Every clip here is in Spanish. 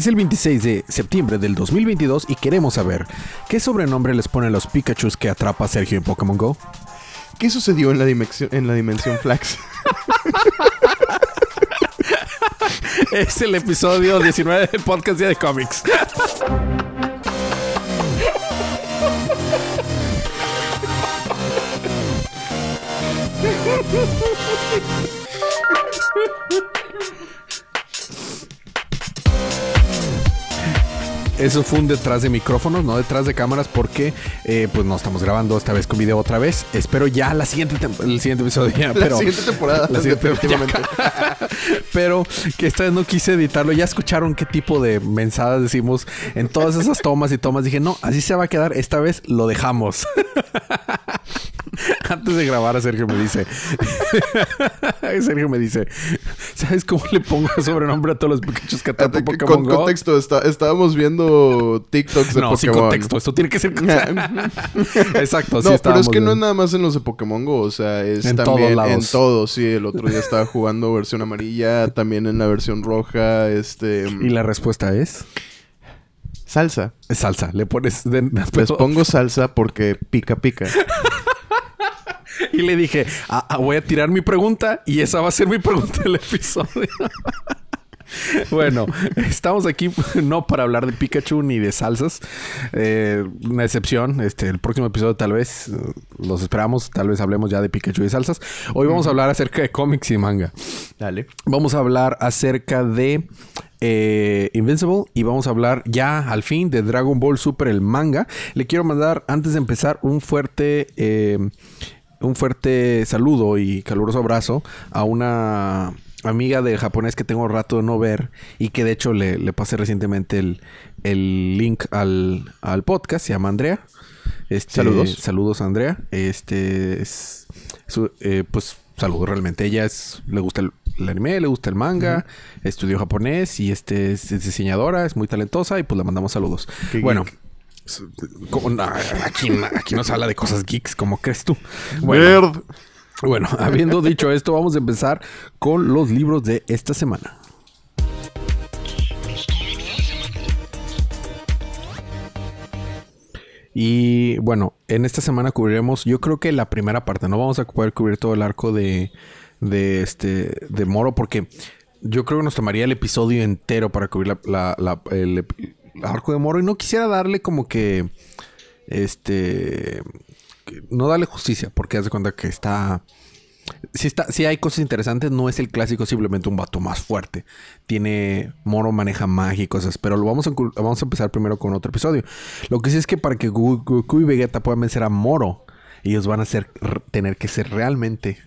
Es el 26 de septiembre del 2022 y queremos saber qué sobrenombre les ponen los Pikachus que atrapa Sergio en Pokémon Go. ¿Qué sucedió en la dimensión, en la dimensión Flax? es el episodio 19 del podcast Día de Cómics. Eso fue un detrás de micrófonos, no detrás de cámaras, porque eh, pues no estamos grabando esta vez con video otra vez. Espero ya la siguiente el siguiente episodio. Ya, la siguiente temporada. La siguiente, pero que esta vez no quise editarlo. Ya escucharon qué tipo de mensadas decimos en todas esas tomas y tomas. Dije, no, así se va a quedar. Esta vez lo dejamos. Antes de grabar, Sergio me dice: Sergio me dice, ¿sabes cómo le pongo sobrenombre a todos los Pikachu que Con contexto, estábamos viendo TikToks de no, Pokémon. sin contexto. Esto tiene que ser... Exacto, No, pero es que no es nada más en los de Pokémon Go. O sea, es En también todos en todo. Sí, el otro día estaba jugando versión amarilla. También en la versión roja. Este... Y la respuesta es... Salsa. Es salsa. Le pones... de- Les pongo salsa porque pica pica. Y le dije, "Ah, ah, voy a tirar mi pregunta y esa va a ser mi pregunta del episodio. bueno, estamos aquí no para hablar de Pikachu ni de salsas. Eh, una excepción, este, el próximo episodio tal vez eh, los esperamos, tal vez hablemos ya de Pikachu y salsas. Hoy vamos a hablar acerca de cómics y manga. Dale. Vamos a hablar acerca de eh, Invincible y vamos a hablar ya al fin de Dragon Ball Super el manga. Le quiero mandar antes de empezar un fuerte eh, un fuerte saludo y caluroso abrazo a una amiga de japonés que tengo rato de no ver y que de hecho le, le pasé recientemente el, el link al, al podcast. Se llama Andrea. Este, Saludos. Saludos, Andrea. Este es, su- eh, pues saludos realmente. Ella es, le gusta el, el anime, le gusta el manga, estudió japonés y este es, es diseñadora, es muy talentosa y pues le mandamos saludos. Qué bueno. geek. s- como- no, aquí, aquí no se habla de cosas geeks, como crees tú? Bueno. Bueno, habiendo dicho esto, vamos a empezar con los libros de esta semana. Y bueno, en esta semana cubriremos, yo creo que la primera parte, no vamos a poder cubrir todo el arco de, de este de Moro, porque yo creo que nos tomaría el episodio entero para cubrir la- el, arco de Moro. Y no quisiera darle como que este no darle justicia, porque haz de cuenta que está. Si, está, si hay cosas interesantes, no es el clásico simplemente un vato más fuerte. Tiene Moro maneja magia y cosas, pero lo vamos a, vamos a empezar primero con otro episodio. Lo que sí es que para que Goku y Vegeta puedan vencer a Moro, ellos van a ser, tener que ser realmente.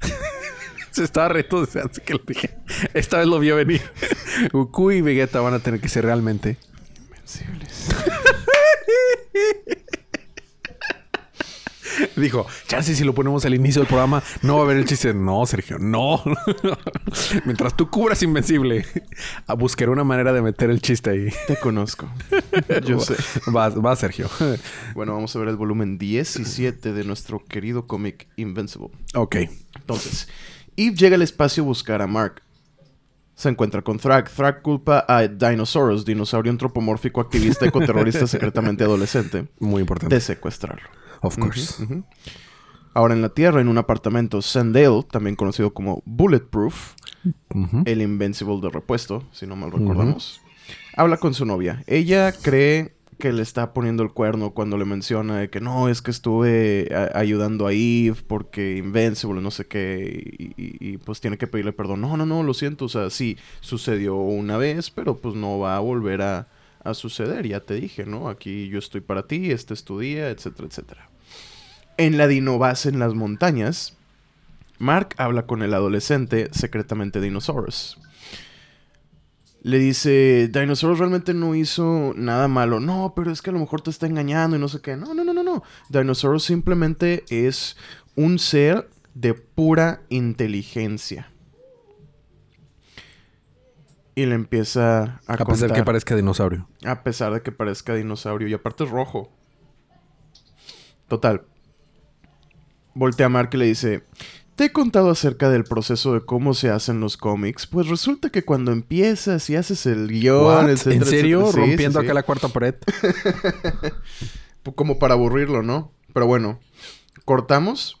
Se estaba reto desde antes que lo dije. Esta vez lo vio venir. Goku y Vegeta van a tener que ser realmente Dijo, chance si lo ponemos al inicio del programa, no va a haber el chiste. No, Sergio, no. Mientras tú cubras Invencible, a buscaré una manera de meter el chiste ahí. Te conozco. Yo sé. Va, va Sergio. Bueno, vamos a ver el volumen 17 de nuestro querido cómic Invincible. ok. Entonces, Eve llega al espacio a buscar a Mark. Se encuentra con Thrag. Thrag culpa a Dinosaurus, dinosaurio antropomórfico activista ecoterrorista secretamente adolescente, Muy importante. de secuestrarlo. Of course. Ahora en la Tierra, en un apartamento, Sandale, también conocido como Bulletproof, el Invincible de repuesto, si no mal recordamos, habla con su novia. Ella cree que le está poniendo el cuerno cuando le menciona de que no, es que estuve ayudando a Eve porque Invincible, no sé qué, y, y- y, pues tiene que pedirle perdón. No, no, no, lo siento, o sea, sí, sucedió una vez, pero pues no va a volver a, a suceder, ya te dije, ¿no? Aquí yo estoy para ti, este es tu día, etcétera, etcétera. En la Dinobase en las montañas, Mark habla con el adolescente secretamente Dinosaurus. Le dice, Dinosaurus realmente no hizo nada malo. No, pero es que a lo mejor te está engañando y no sé qué. No, no, no, no, no. Dinosaurus simplemente es un ser de pura inteligencia. Y le empieza a, A pesar contar, que parezca dinosaurio. a pesar de que parezca dinosaurio. Y aparte es rojo. Total. Voltea a Mark y le dice... Te he contado acerca del proceso de cómo se hacen los cómics. Pues resulta que cuando empiezas y haces el guion, etcétera, ¿En serio? etcétera- sí, Rompiendo sí, sí. acá la cuarta pared. Como para aburrirlo, ¿no? Pero bueno, cortamos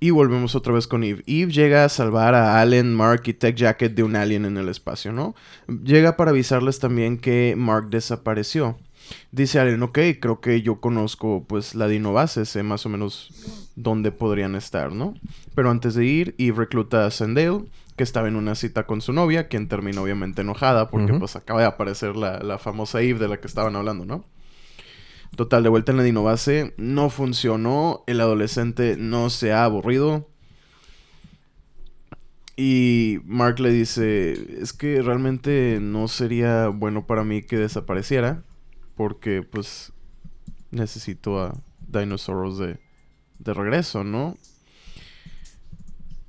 y volvemos otra vez con Eve. Eve llega a salvar a Allen, Mark y Tech Jacket de un alien en el espacio, ¿no? Llega para avisarles también que Mark desapareció. Dice Allen, ok, creo que yo conozco pues la dinobase, sé más o menos dónde podrían estar, ¿no? Pero antes de ir, Eve recluta a Sandale, que estaba en una cita con su novia, quien terminó obviamente enojada porque pues acaba de aparecer la, la famosa Eve de la que estaban hablando, ¿no? Total, de vuelta en la dinobase, no funcionó, el adolescente no se ha aburrido. Y Mark le dice, es que realmente no sería bueno para mí que desapareciera, porque pues necesito a Dinosaurs de, de regreso, ¿no?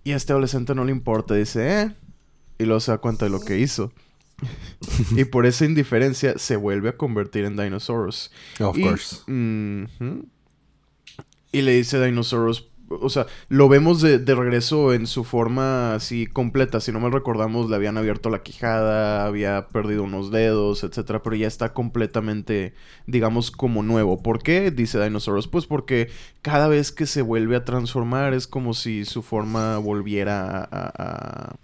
Y a este adolescente no le importa, dice, eh, y luego se da cuenta de lo que hizo. y por esa indiferencia se vuelve a convertir en Dinosaurus. Of y, course. Ujú. Y le dice Dinosaurus, o sea, lo vemos de, de regreso en su forma así completa. Si no mal recordamos, le habían abierto la quijada, había perdido unos dedos, etcétera, pero ya está completamente, digamos, como nuevo. ¿Por qué? Dice Dinosaurus, pues porque cada vez que se vuelve a transformar es como si su forma volviera a,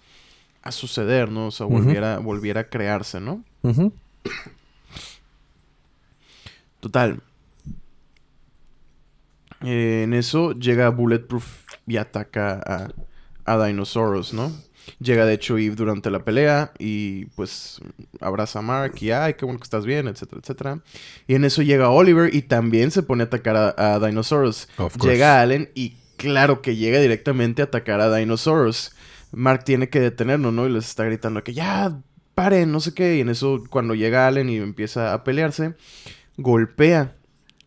a- suceder, ¿no? O sea, volviera, volviera a crearse, ¿no? Total. Eh, en eso llega Bulletproof y ataca a, a Dinosaurus, ¿no? Llega de hecho Eve durante la pelea y pues abraza a Mark y ay, qué bueno que estás bien, etcétera, etcétera. Y en eso llega Oliver y también se pone a atacar a, a Dinosaurus. Llega Allen y claro que llega directamente a atacar a Dinosaurus. Mark tiene que detenerlo, ¿no? Y les está gritando que ya paren, no sé qué. Y en eso cuando llega Allen y empieza a pelearse, golpea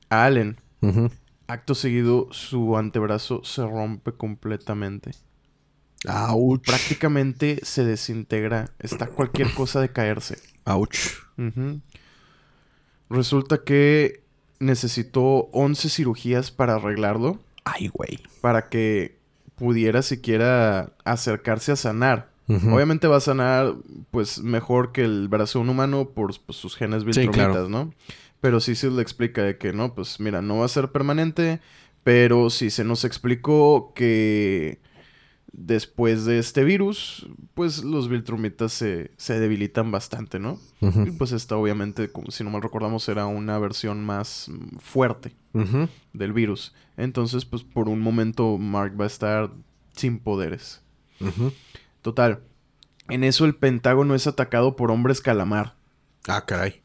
a Allen. Ujú. Acto seguido, su antebrazo se rompe completamente. Ouch. Prácticamente se desintegra. Está cualquier cosa de caerse. Ouch. Resulta que necesitó 11 cirugías para arreglarlo. Ay, güey. Para que pudiera siquiera acercarse a sanar. Obviamente va a sanar, pues, mejor que el brazo de un humano por pues, sus genes Sí, viltrumitas, claro. ¿no? Pero sí se le explica de que, no, pues, mira, no va a ser permanente, pero sí se nos explicó que después de este virus, pues, los viltrumitas se, se debilitan bastante, ¿no? Y pues esta, obviamente, como si no mal recordamos, era una versión más fuerte del virus. Entonces, pues, por un momento Mark va a estar sin poderes. Total. En eso el Pentágono es atacado por hombres calamar. Ah, caray.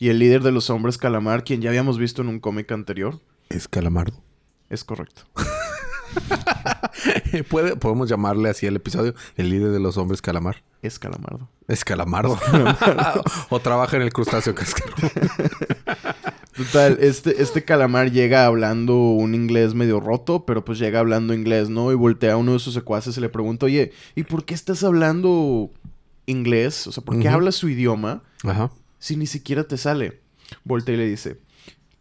Y el líder de los hombres calamar, quien ya habíamos visto en un cómic anterior, Es calamardo. es correcto. ¿Puede, podemos llamarle así al episodio el líder de los hombres calamar. Es calamardo. Es calamardo. o trabaja en el crustáceo cascaro. Total, este, este calamar llega hablando un inglés medio roto, pero pues llega hablando inglés, ¿no? Y voltea a uno de sus secuaces y le pregunta, oye, ¿y por qué estás hablando inglés? O sea, ¿por qué hablas su idioma Ajá. Si ni siquiera te sale? Voltea y le dice,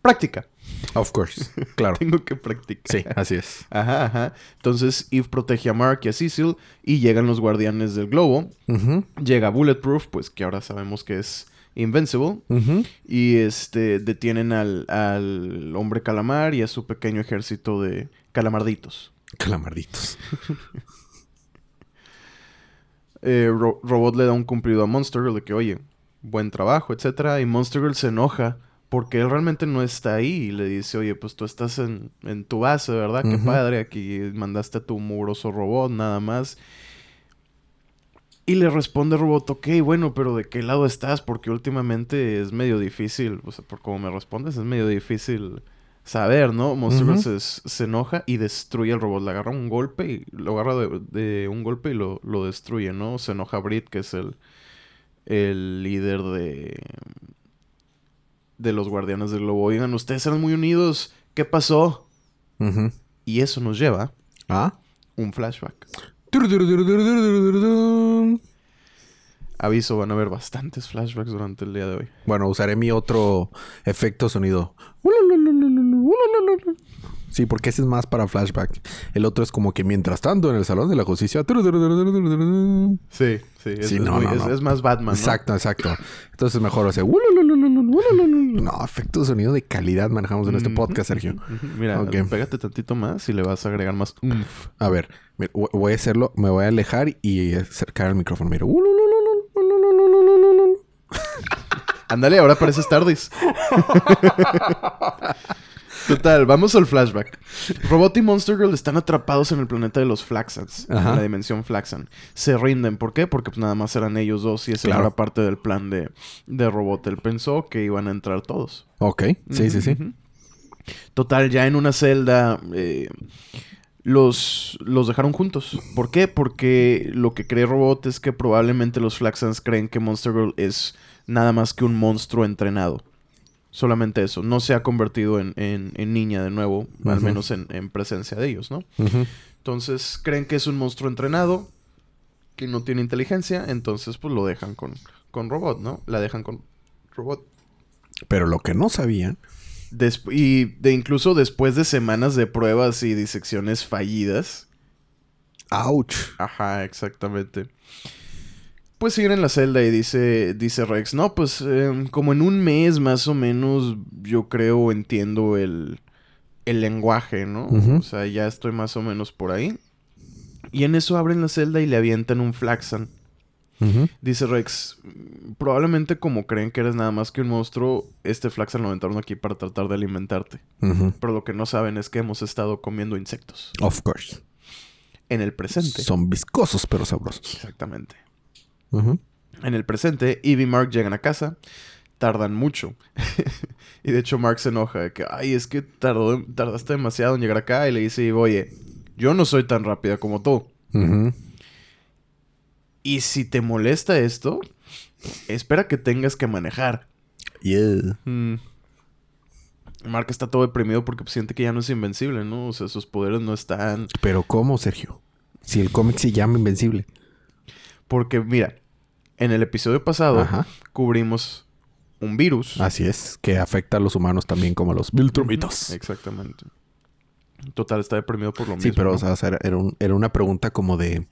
práctica. Of course. Claro. Tengo que practicar. Sí, así es. Ajá, ajá. Entonces Eve protege a Mark y a Cecil y llegan los guardianes del globo. Llega Bulletproof, pues que ahora sabemos que es Invincible. Y este detienen al, al hombre calamar y a su pequeño ejército de calamarditos. Calamarditos. Eh, Ro- Robot le da un cumplido a Monster de que, oye, buen trabajo, etcétera. Y Monster Girl se enoja porque él realmente no está ahí. Y le dice, oye, pues tú estás en, en tu base, ¿verdad? Qué padre. Aquí mandaste a tu mugroso robot, nada más. Y le responde Robot, ok, bueno, pero ¿de qué lado estás? Porque últimamente es medio difícil, o sea, por como me respondes, es medio difícil saber, ¿no? Monster Girl Ujú. se, se enoja y destruye al robot. Le agarra un golpe y lo agarra de, de un golpe y lo, lo destruye, ¿no? Se enoja Brit, que es el, el líder de, de los Guardianes del Globo, oigan, ustedes eran muy unidos, ¿qué pasó? Y eso nos lleva a un flashback. Aviso, van a haber bastantes flashbacks durante el día de hoy. Bueno, usaré mi otro efecto sonido. Sí, porque ese es más para flashback. El otro es como que mientras tanto en el Salón de la Justicia... Sí, sí. Es, Sí, es no, muy- no, es- no. es más Batman, ¿no? Exacto, exacto. Entonces mejor hacer... No, efecto de sonido de calidad manejamos en este Mm, podcast, Sergio. Mira, Ok. pégate tantito más y le vas a agregar más umf. A ver, voy a hacerlo, me voy a alejar y acercar al micrófono. Mira. Ándale, ahora pareces Tardis. Total, vamos al flashback. Robot y Monster Girl están atrapados en el planeta de los Flaxans, en la dimensión Flaxan. Se rinden, ¿por qué? Porque pues, nada más eran ellos dos y Claro. no era parte del plan de, de Robot. Él pensó que iban a entrar todos. Ok, sí, sí, sí. Total, ya en una celda eh, los, los dejaron juntos. ¿Por qué? Porque lo que cree Robot es que probablemente los Flaxans creen que Monster Girl es nada más que un monstruo entrenado. Solamente eso. No se ha convertido en, en- en niña de nuevo, al menos en, en presencia de ellos, ¿no? Entonces creen que es un monstruo entrenado, que no tiene inteligencia, entonces pues lo dejan con, con Robot, ¿no? La dejan con Robot. Pero lo que no sabían... Desp- y de incluso después de semanas de pruebas y disecciones fallidas. ¡Auch! Ajá, exactamente. Pues siguen en la celda y dice, dice Rex, no, pues em, como en un mes más o menos yo creo entiendo el, el lenguaje, ¿no? O sea, ya estoy más o menos por ahí. Y en eso abren la celda y le avientan un Flaxan. Dice Rex, "Mm, probablemente como creen que eres nada más que un monstruo, este Flaxan lo aventaron aquí para tratar de alimentarte. Pero lo que no saben es que hemos estado comiendo insectos. Of course. En el presente. Son viscosos pero sabrosos. Exactamente. En el presente, Eve y Mark llegan a casa. Tardan mucho. y de hecho Mark se enoja de que, ay, es que tardó, tardaste demasiado en llegar acá. Y le dice, Eve, oye, yo no soy tan rápida como tú. Y si te molesta esto, espera que tengas que manejar. Yeah. Mm. Mark está todo deprimido porque siente que ya no es invencible, ¿no? O sea, sus poderes no están... Pero ¿cómo, Sergio? Si el cómic se llama Invencible. Porque, mira, en el episodio pasado Ajá. cubrimos un virus. Así es. Que afecta a los humanos también como a los Viltrumitas. Exactamente. Total, está deprimido por lo Sí, mismo. pero ¿no? o sea, era, era un- era una pregunta como de...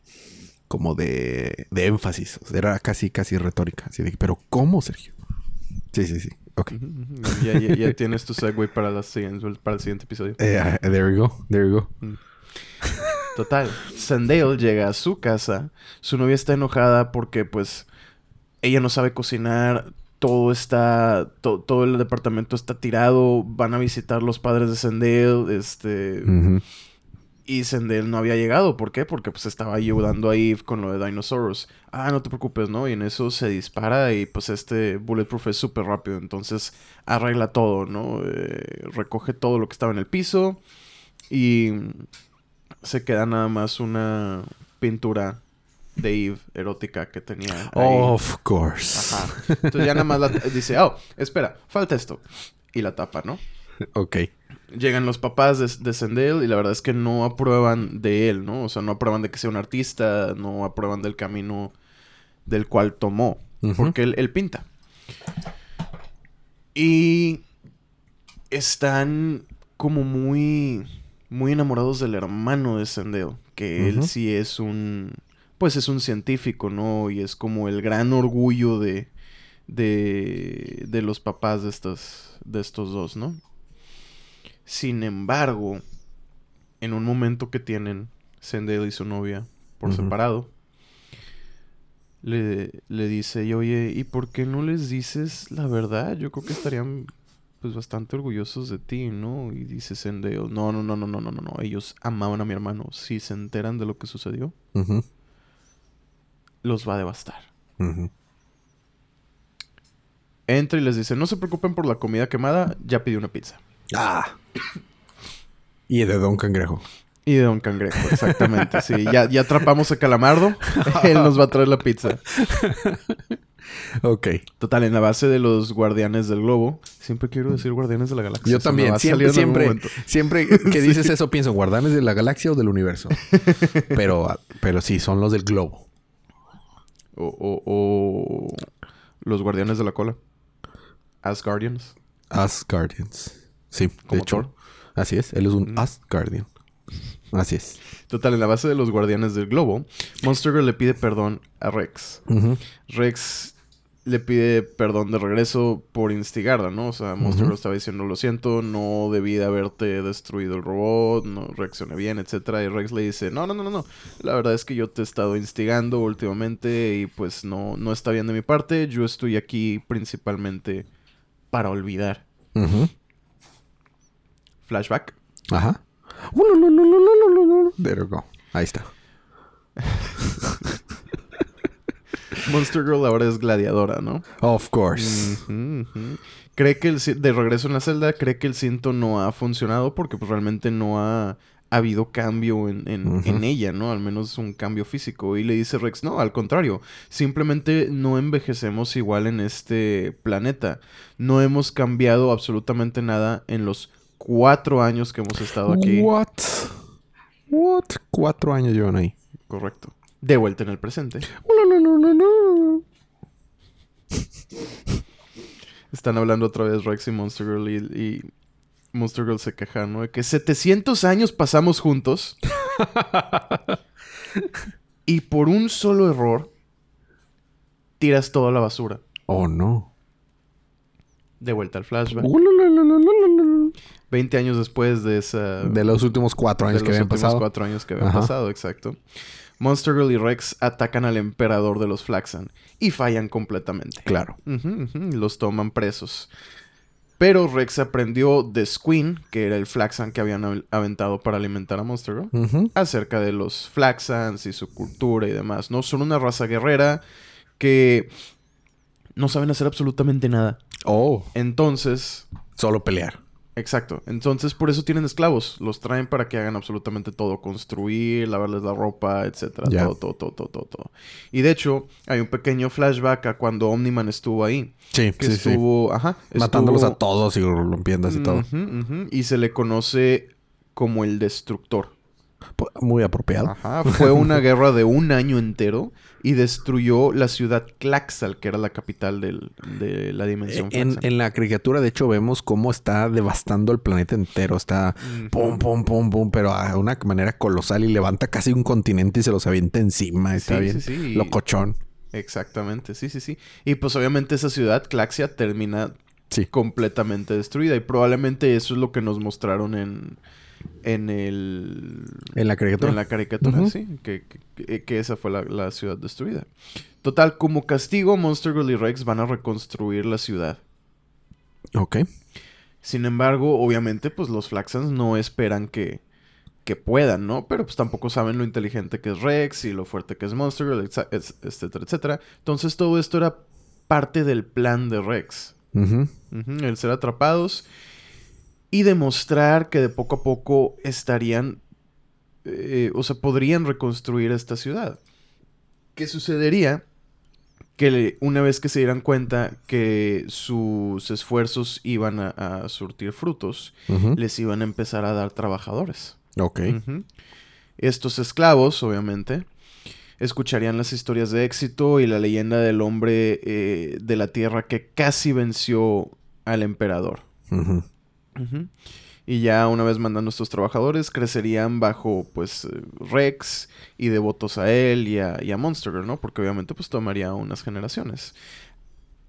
Como de, de énfasis. O sea, era casi, casi retórica. Así de, pero ¿cómo, Sergio? Sí, sí, sí. Ok. Ya, ya- ya tienes tu segue para, la siguiente, para el siguiente episodio. Eh, ah, there we go. There we go. Total, Sandale llega a su casa. Su novia está enojada porque, pues, ella no sabe cocinar. Todo está... to- todo el departamento está tirado. Van a visitar los padres de Sandale. Este... Y Sendel no había llegado. ¿Por qué? Porque pues estaba ayudando a Eve con lo de Dinosaurus. Ah, no te preocupes, ¿no? Y en eso se dispara y pues este Bulletproof es súper rápido. Entonces arregla todo, ¿no? Eh, recoge todo lo que estaba en el piso. Y se queda nada más una pintura de Eve erótica que tenía ahí. Of course. Ajá. Entonces ya nada más la- dice, oh, espera, falta esto. Y la tapa, ¿no? Ok. Llegan los papás de, de Zendel y la verdad es que no aprueban de él, ¿no? O sea, no aprueban de que sea un artista, no aprueban del camino del cual tomó, porque él, él pinta. Y están como muy, muy enamorados del hermano de Zendel, que él sí es un, pues es un científico, ¿no? Y es como el gran orgullo de, de, de los papás de estos, de estos dos, ¿no? Sin embargo, en un momento que tienen Zendel y su novia por separado, le, le dice, y, oye, ¿y por qué no les dices la verdad? Yo creo que estarían pues bastante orgullosos de ti, ¿no? Y dice Zendel, no, no, no, no, no, no, no, no, ellos amaban a mi hermano. Si se enteran de lo que sucedió, Ujú. los va a devastar. Ujú. Entra y les dice, no se preocupen por la comida quemada, ya pidió una pizza. Ah. Y de Don Cangrejo. Y de Don Cangrejo, exactamente. sí, ya, ya atrapamos a Calamardo. Él nos va a traer la pizza. Ok. Total, en la base de los guardianes del globo. Siempre quiero decir guardianes de la galaxia. Yo también. Siempre, siempre, siempre que dices eso pienso, ¿guardanes de la galaxia o del universo? pero, pero sí, son los del globo. O, o- o los guardianes de la cola. Asgardians. Asgardians. Sí, de hecho. Thor. Así es, él es un Asgardian. Así es. Total, en la base de los guardianes del globo, Monster Girl le pide perdón a Rex. Rex le pide perdón de regreso por instigarla, ¿no? O sea, Monster. Girl estaba diciendo, lo siento, no debí de haberte destruido el robot, no reaccioné bien, etcétera. Y Rex le dice, no, no, no, no, no. La verdad es que yo te he estado instigando últimamente y pues no, no está bien de mi parte. Yo estoy aquí principalmente para olvidar. Ujú. Flashback. Ajá. There you go. Ahí está. Monster Girl ahora es gladiadora, ¿no? Of course. Cree que el de regreso en la celda, cree que el cinto no ha funcionado porque pues, realmente no ha habido cambio en, en ella, ¿no? Al menos un cambio físico. Y le dice Rex, no, al contrario, simplemente no envejecemos igual en este planeta. No hemos cambiado absolutamente nada en los cuatro años que hemos estado aquí. What? What? Cuatro años llevan ahí. Correcto. De vuelta en el presente. Están hablando otra vez Rex y Monster Girl y, y Monster Girl se queja, ¿no? De que 700 años pasamos juntos y por un solo error tiras toda la basura. Oh, no. De vuelta al flashback. 20 años después de esa... De los últimos cuatro años de que los habían últimos pasado. cuatro años que habían Ajá. pasado, exacto. Monster Girl y Rex atacan al emperador de los Flaxan y fallan completamente. Claro. Los toman presos. Pero Rex aprendió de Squeen, que era el Flaxan que habían av- aventado para alimentar a Monster Girl, acerca de los Flaxans y su cultura y demás. No son una raza guerrera que no saben hacer absolutamente nada. Oh, Entonces, solo pelear. Exacto. Entonces, por eso tienen esclavos. Los traen para que hagan absolutamente todo. Construir, lavarles la ropa, etcétera. Todo, todo, todo, todo, todo, todo. Y de hecho, hay un pequeño flashback a cuando Omniman estuvo ahí. Sí, Que sí, sí. estuvo... Ajá. Matándolos estuvo- a todos y rompiéndolas y todo. Y se le conoce como el Destructor. Muy apropiado. Ajá. Fue una guerra de un año entero y destruyó la ciudad Claxal, que era la capital del- de la dimensión En, en la caricatura, de hecho, vemos cómo está devastando el planeta entero. Está pum, pum, pum, pum, pero a una manera colosal y levanta casi un continente y se los avienta encima. Está Sí, bien sí, sí. locochón. Exactamente, sí, sí, sí. Y pues obviamente esa ciudad, Claxia, termina Sí. completamente destruida. Y probablemente eso es lo que nos mostraron en, en el... En la caricatura. En la caricatura, sí. Que, que- que esa fue la, la ciudad destruida. Total, como castigo, Monster Girl y Rex van a reconstruir la ciudad. Ok. Sin embargo, obviamente, pues los Flaxans no esperan que, que puedan, ¿no? Pero pues tampoco saben lo inteligente que es Rex y lo fuerte que es Monster Girl, etcétera, etcétera. Entonces todo esto era parte del plan de Rex. El ser atrapados y demostrar que de poco a poco estarían, eh, o sea, podrían reconstruir esta ciudad. ¿Qué sucedería? Que una vez que se dieran cuenta que sus esfuerzos iban a, a surtir frutos, les iban a empezar a dar trabajadores. Ok. Estos esclavos, obviamente, escucharían las historias de éxito y la leyenda del hombre eh, de la tierra que casi venció al emperador. Y ya una vez mandando estos trabajadores, crecerían bajo, pues, eh, Rex y devotos a él y a, y a Monster Girl, ¿no? Porque obviamente, pues, tomaría unas generaciones.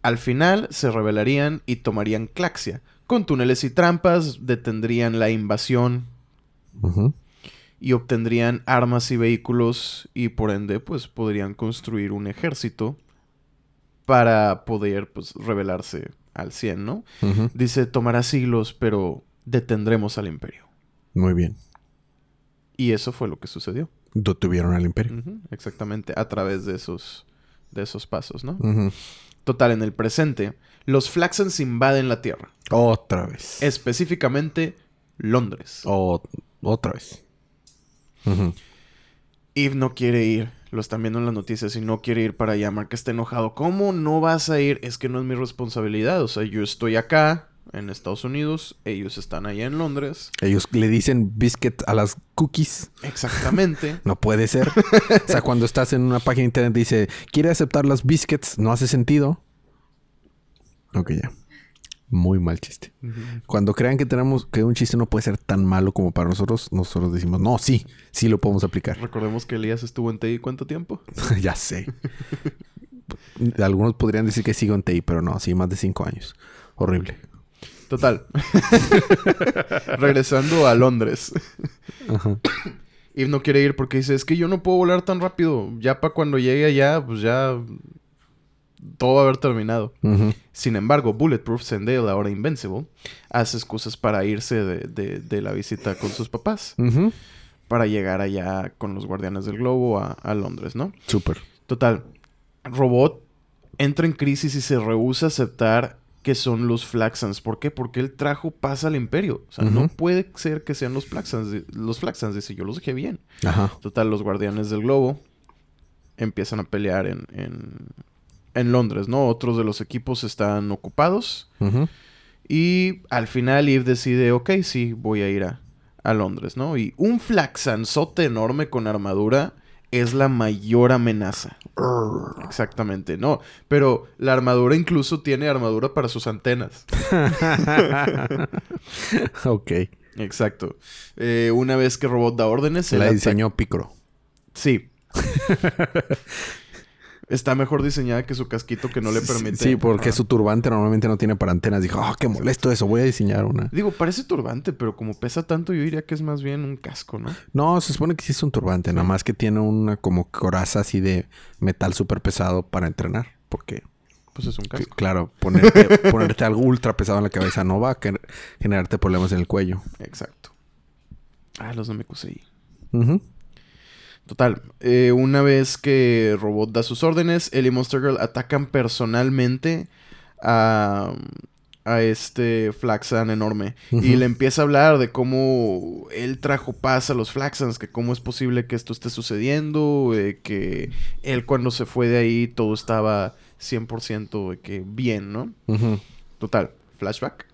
Al final, se rebelarían y tomarían Claxia. Con túneles y trampas, detendrían la invasión y obtendrían armas y vehículos y por ende pues podrían construir un ejército para poder pues rebelarse al 100, ¿no? Dice, tomará siglos, pero detendremos al imperio. Muy bien. Y eso fue lo que sucedió. Detuvieron al imperio. Exactamente, a través de esos, de esos pasos, ¿no? Total, en el presente, los Flaxans invaden la Tierra, Otra vez. específicamente Londres. O- otra vez. Eve no quiere ir. Lo están viendo en las noticias y no quiere ir para allá. Mark está enojado. ¿Cómo no vas a ir? Es que no es mi responsabilidad. O sea, yo estoy acá en Estados Unidos. Ellos están allá en Londres. Ellos le dicen biscuit a las cookies. Exactamente. No puede ser. o sea, cuando estás en una página de internet dice, quiere aceptar las biscuits, no hace sentido. Ok, ya. Muy mal chiste. Cuando crean que tenemos que un chiste no puede ser tan malo como para nosotros, nosotros decimos, no, sí, sí lo podemos aplicar. Recordemos que Elías estuvo en TI cuánto tiempo. ya sé. Algunos podrían decir que sigo en TI, pero no, sí, más de cinco años. Horrible. Total. Regresando a Londres. Ajá. Y no quiere ir porque dice, es que yo no puedo volar tan rápido. Ya para cuando llegue allá, pues ya todo va a haber terminado. Sin embargo, Bulletproof Zendale, ahora Invincible, hace excusas para irse de, la visita con sus papás. Para llegar allá con los Guardianes del Globo a, a Londres, ¿no? Súper. Total. Robot entra en crisis y se rehúsa a aceptar que son los Flaxans. ¿Por qué? Porque él trajo paz al imperio. O sea, no puede ser que sean los Flaxans. Los Flaxans, dice, yo los dejé bien. Ajá. Total, los guardianes del globo empiezan a pelear en, en, Londres, ¿no? Otros de los equipos están ocupados. Y al final Eve decide, ok, sí, voy a ir a, a Londres, ¿no? Y un Flaxanzote enorme con armadura es la mayor amenaza. Exactamente, no. Pero la armadura incluso tiene armadura para sus antenas. ok. Exacto. Eh, una vez que Robot da órdenes... Se la diseñó Picro. Sí. Está mejor diseñada que su casquito que no le permite. Sí, porque su turbante normalmente no tiene para antenas. Dijo, ah, qué molesto eso, voy a diseñar una. Digo, parece turbante, pero como pesa tanto, yo diría que es más bien un casco, ¿no? No, se supone que sí es un turbante, nada más que tiene una como coraza así de metal súper pesado para entrenar. Porque. Pues es un casco. claro, ponerte, ponerte algo ultra pesado en la cabeza no va a generarte problemas en el cuello. Exacto. Ah, los no me ahí. Ajá. Total, eh, una vez que Robot da sus órdenes, él y Monster Girl atacan personalmente a, a este Flaxan enorme. Y le empieza a hablar de cómo él trajo paz a los Flaxans, que cómo es posible que esto esté sucediendo, eh, que él cuando se fue de ahí todo estaba 100% de que bien, ¿no? Total, flashback.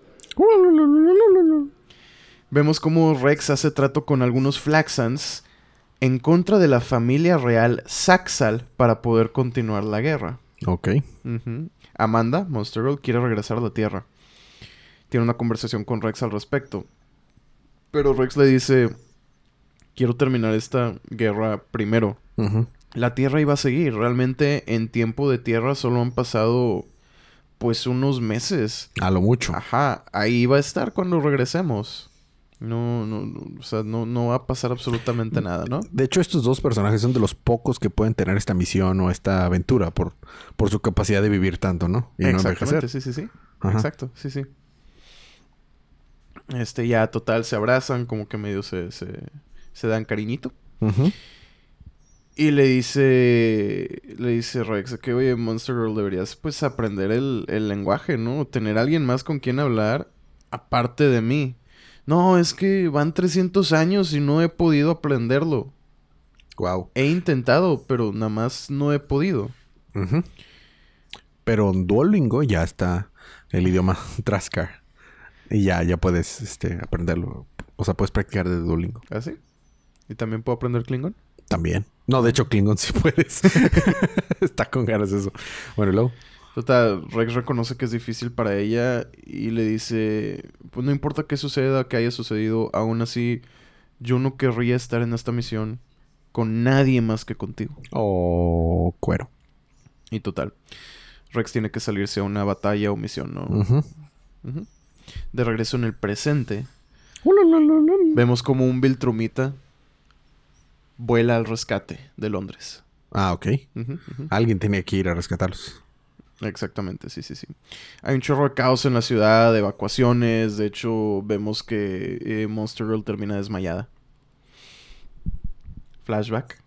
Vemos cómo Rex hace trato con algunos Flaxans en contra de la familia real Saxal para poder continuar la guerra. Ok. Amanda, Monster Girl, quiere regresar a la Tierra. Tiene una conversación con Rex al respecto. Pero Rex le dice, quiero terminar esta guerra primero. La Tierra iba a seguir. Realmente en tiempo de Tierra solo han pasado pues unos meses. A lo mucho. Ajá, ahí va a estar cuando regresemos. No, no, o sea, no, no va a pasar absolutamente nada, ¿no? De hecho, estos dos personajes son de los pocos que pueden tener esta misión o esta aventura por, por su capacidad de vivir tanto, ¿no? Y Exactamente, sí, sí, sí. Exacto, sí, sí. Este, ya total, se abrazan, como que medio se, se, dan cariñito. Y le dice, le dice Rex que, oye, Monster Girl, deberías pues aprender el, el lenguaje, ¿no? Tener a alguien más con quien hablar aparte de mí. No, es que van 300 años y no he podido aprenderlo. Wow. He intentado, pero nada más no he podido. Pero en Duolingo ya está el idioma Traskar. Y ya, ya puedes este, aprenderlo. O sea, puedes practicar de Duolingo. ¿Ah, sí? ¿Y también puedo aprender Klingon? También. No, de hecho, Klingon sí puedes. está con ganas eso. Bueno, luego. Total, Rex reconoce que es difícil para ella y le dice, pues no importa qué suceda, que haya sucedido, aún así yo no querría estar en esta misión con nadie más que contigo. Oh, cuero. Y total, Rex tiene que salirse a una batalla o misión, ¿no? De regreso en el presente, vemos como un Viltrumita vuela al rescate de Londres. Ah, ok. Alguien tenía que ir a rescatarlos. Exactamente, sí, sí, sí. Hay un chorro de caos en la ciudad, de evacuaciones. De hecho, vemos que eh, Monster Girl termina desmayada. Flashback.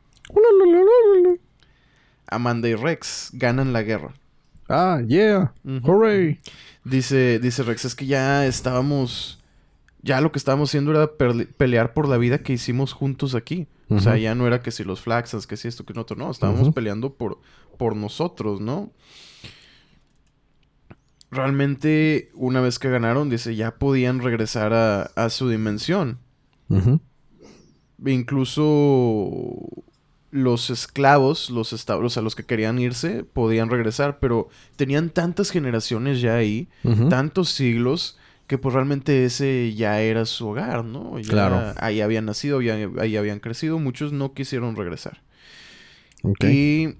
Amanda y Rex ganan la guerra. Ah, yeah. Hooray. Dice, dice Rex, es que ya estábamos. Ya lo que estábamos haciendo era pelear por la vida que hicimos juntos aquí. O sea, ya no era que si los Flaxans, que si esto, que no otro. No, estábamos peleando por, por nosotros, ¿no? Realmente una vez que ganaron, dice, ya podían regresar a, su dimensión. Incluso los esclavos, los, esta- o sea, los que querían irse, podían regresar, pero tenían tantas generaciones ya ahí, tantos siglos, que pues realmente ese ya era su hogar, ¿no? Ya Claro. Ahí habían nacido, ya- ahí habían crecido, muchos no quisieron regresar. Y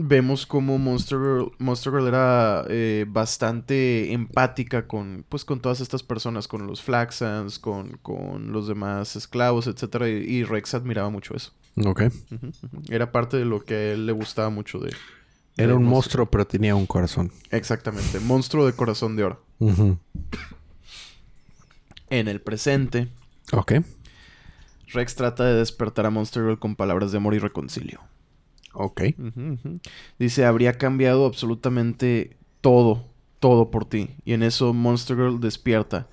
vemos como Monster Girl, Monster Girl era eh, bastante empática con, pues, con todas estas personas, con los Flaxans, con, con los demás esclavos, etcétera, y, y Rex admiraba mucho eso. Ok. Era parte de lo que a él le gustaba mucho de... Era un monstruo, pero tenía un corazón. Exactamente, monstruo de corazón de oro. En el presente, Ok. Rex trata de despertar a Monster Girl con palabras de amor y reconcilio. Ok. Dice, habría cambiado absolutamente todo, todo por ti. Y en eso Monster Girl despierta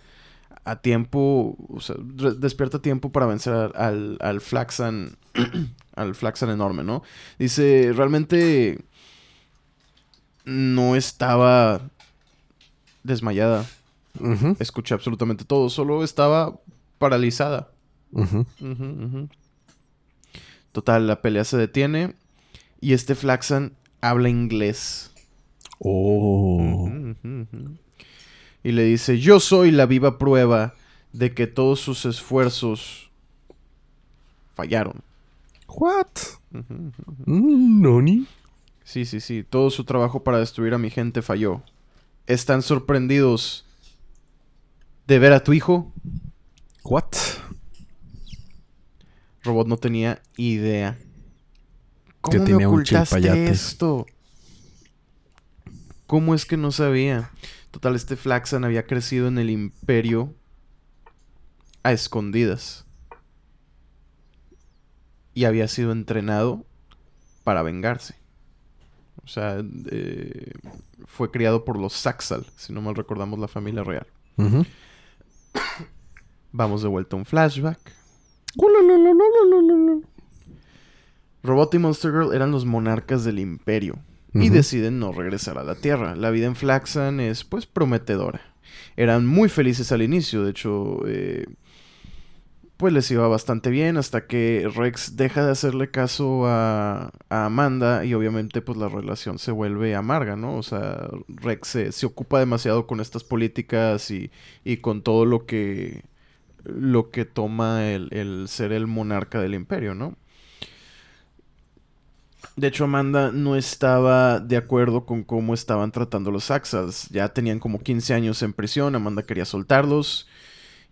a tiempo, o sea, despierta a tiempo para vencer al, al, Flaxan, al Flaxan enorme, ¿no? Dice, realmente no estaba desmayada. Escuché absolutamente todo, solo estaba paralizada. Total, la pelea se detiene y este Flaxan habla inglés. Oh. Y le dice, yo soy la viva prueba de que todos sus esfuerzos fallaron. What? Mm, ¿Noni? Sí, sí, sí, todo su trabajo para destruir a mi gente falló. ¿Están sorprendidos de ver a tu hijo? What? Robot no tenía idea. ¿Cómo me ocultaste esto? ¿Cómo es que no sabía? Total, este Flaxan había crecido en el imperio a escondidas. Y había sido entrenado para vengarse. O sea, eh, fue criado por los Saxal, si no mal recordamos la familia real. Vamos de vuelta a un flashback. Robot y Monster Girl eran los monarcas del imperio y deciden no regresar a la Tierra. La vida en Flaxan es pues prometedora. Eran muy felices al inicio, de hecho, eh, pues les iba bastante bien hasta que Rex deja de hacerle caso a, a Amanda y obviamente pues la relación se vuelve amarga, ¿no? O sea, Rex se, se ocupa demasiado con estas políticas y, y con todo lo que lo que toma el, el ser el monarca del imperio, ¿no? De hecho, Amanda no estaba de acuerdo con cómo estaban tratando los Saxals. Ya tenían como 15 años en prisión, Amanda quería soltarlos.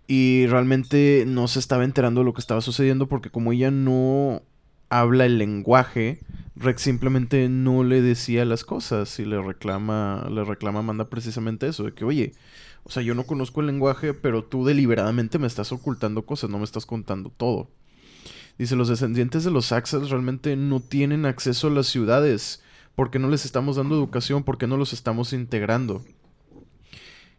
Y realmente no se estaba enterando de lo que estaba sucediendo porque como ella no habla el lenguaje, Rex simplemente no le decía las cosas y le reclama, le reclama Amanda precisamente eso, de que, oye, o sea, yo no conozco el lenguaje, pero tú deliberadamente me estás ocultando cosas, no me estás contando todo. Dice, los descendientes de los Saxals realmente no tienen acceso a las ciudades. porque no les estamos dando educación? ¿Por qué no los estamos integrando?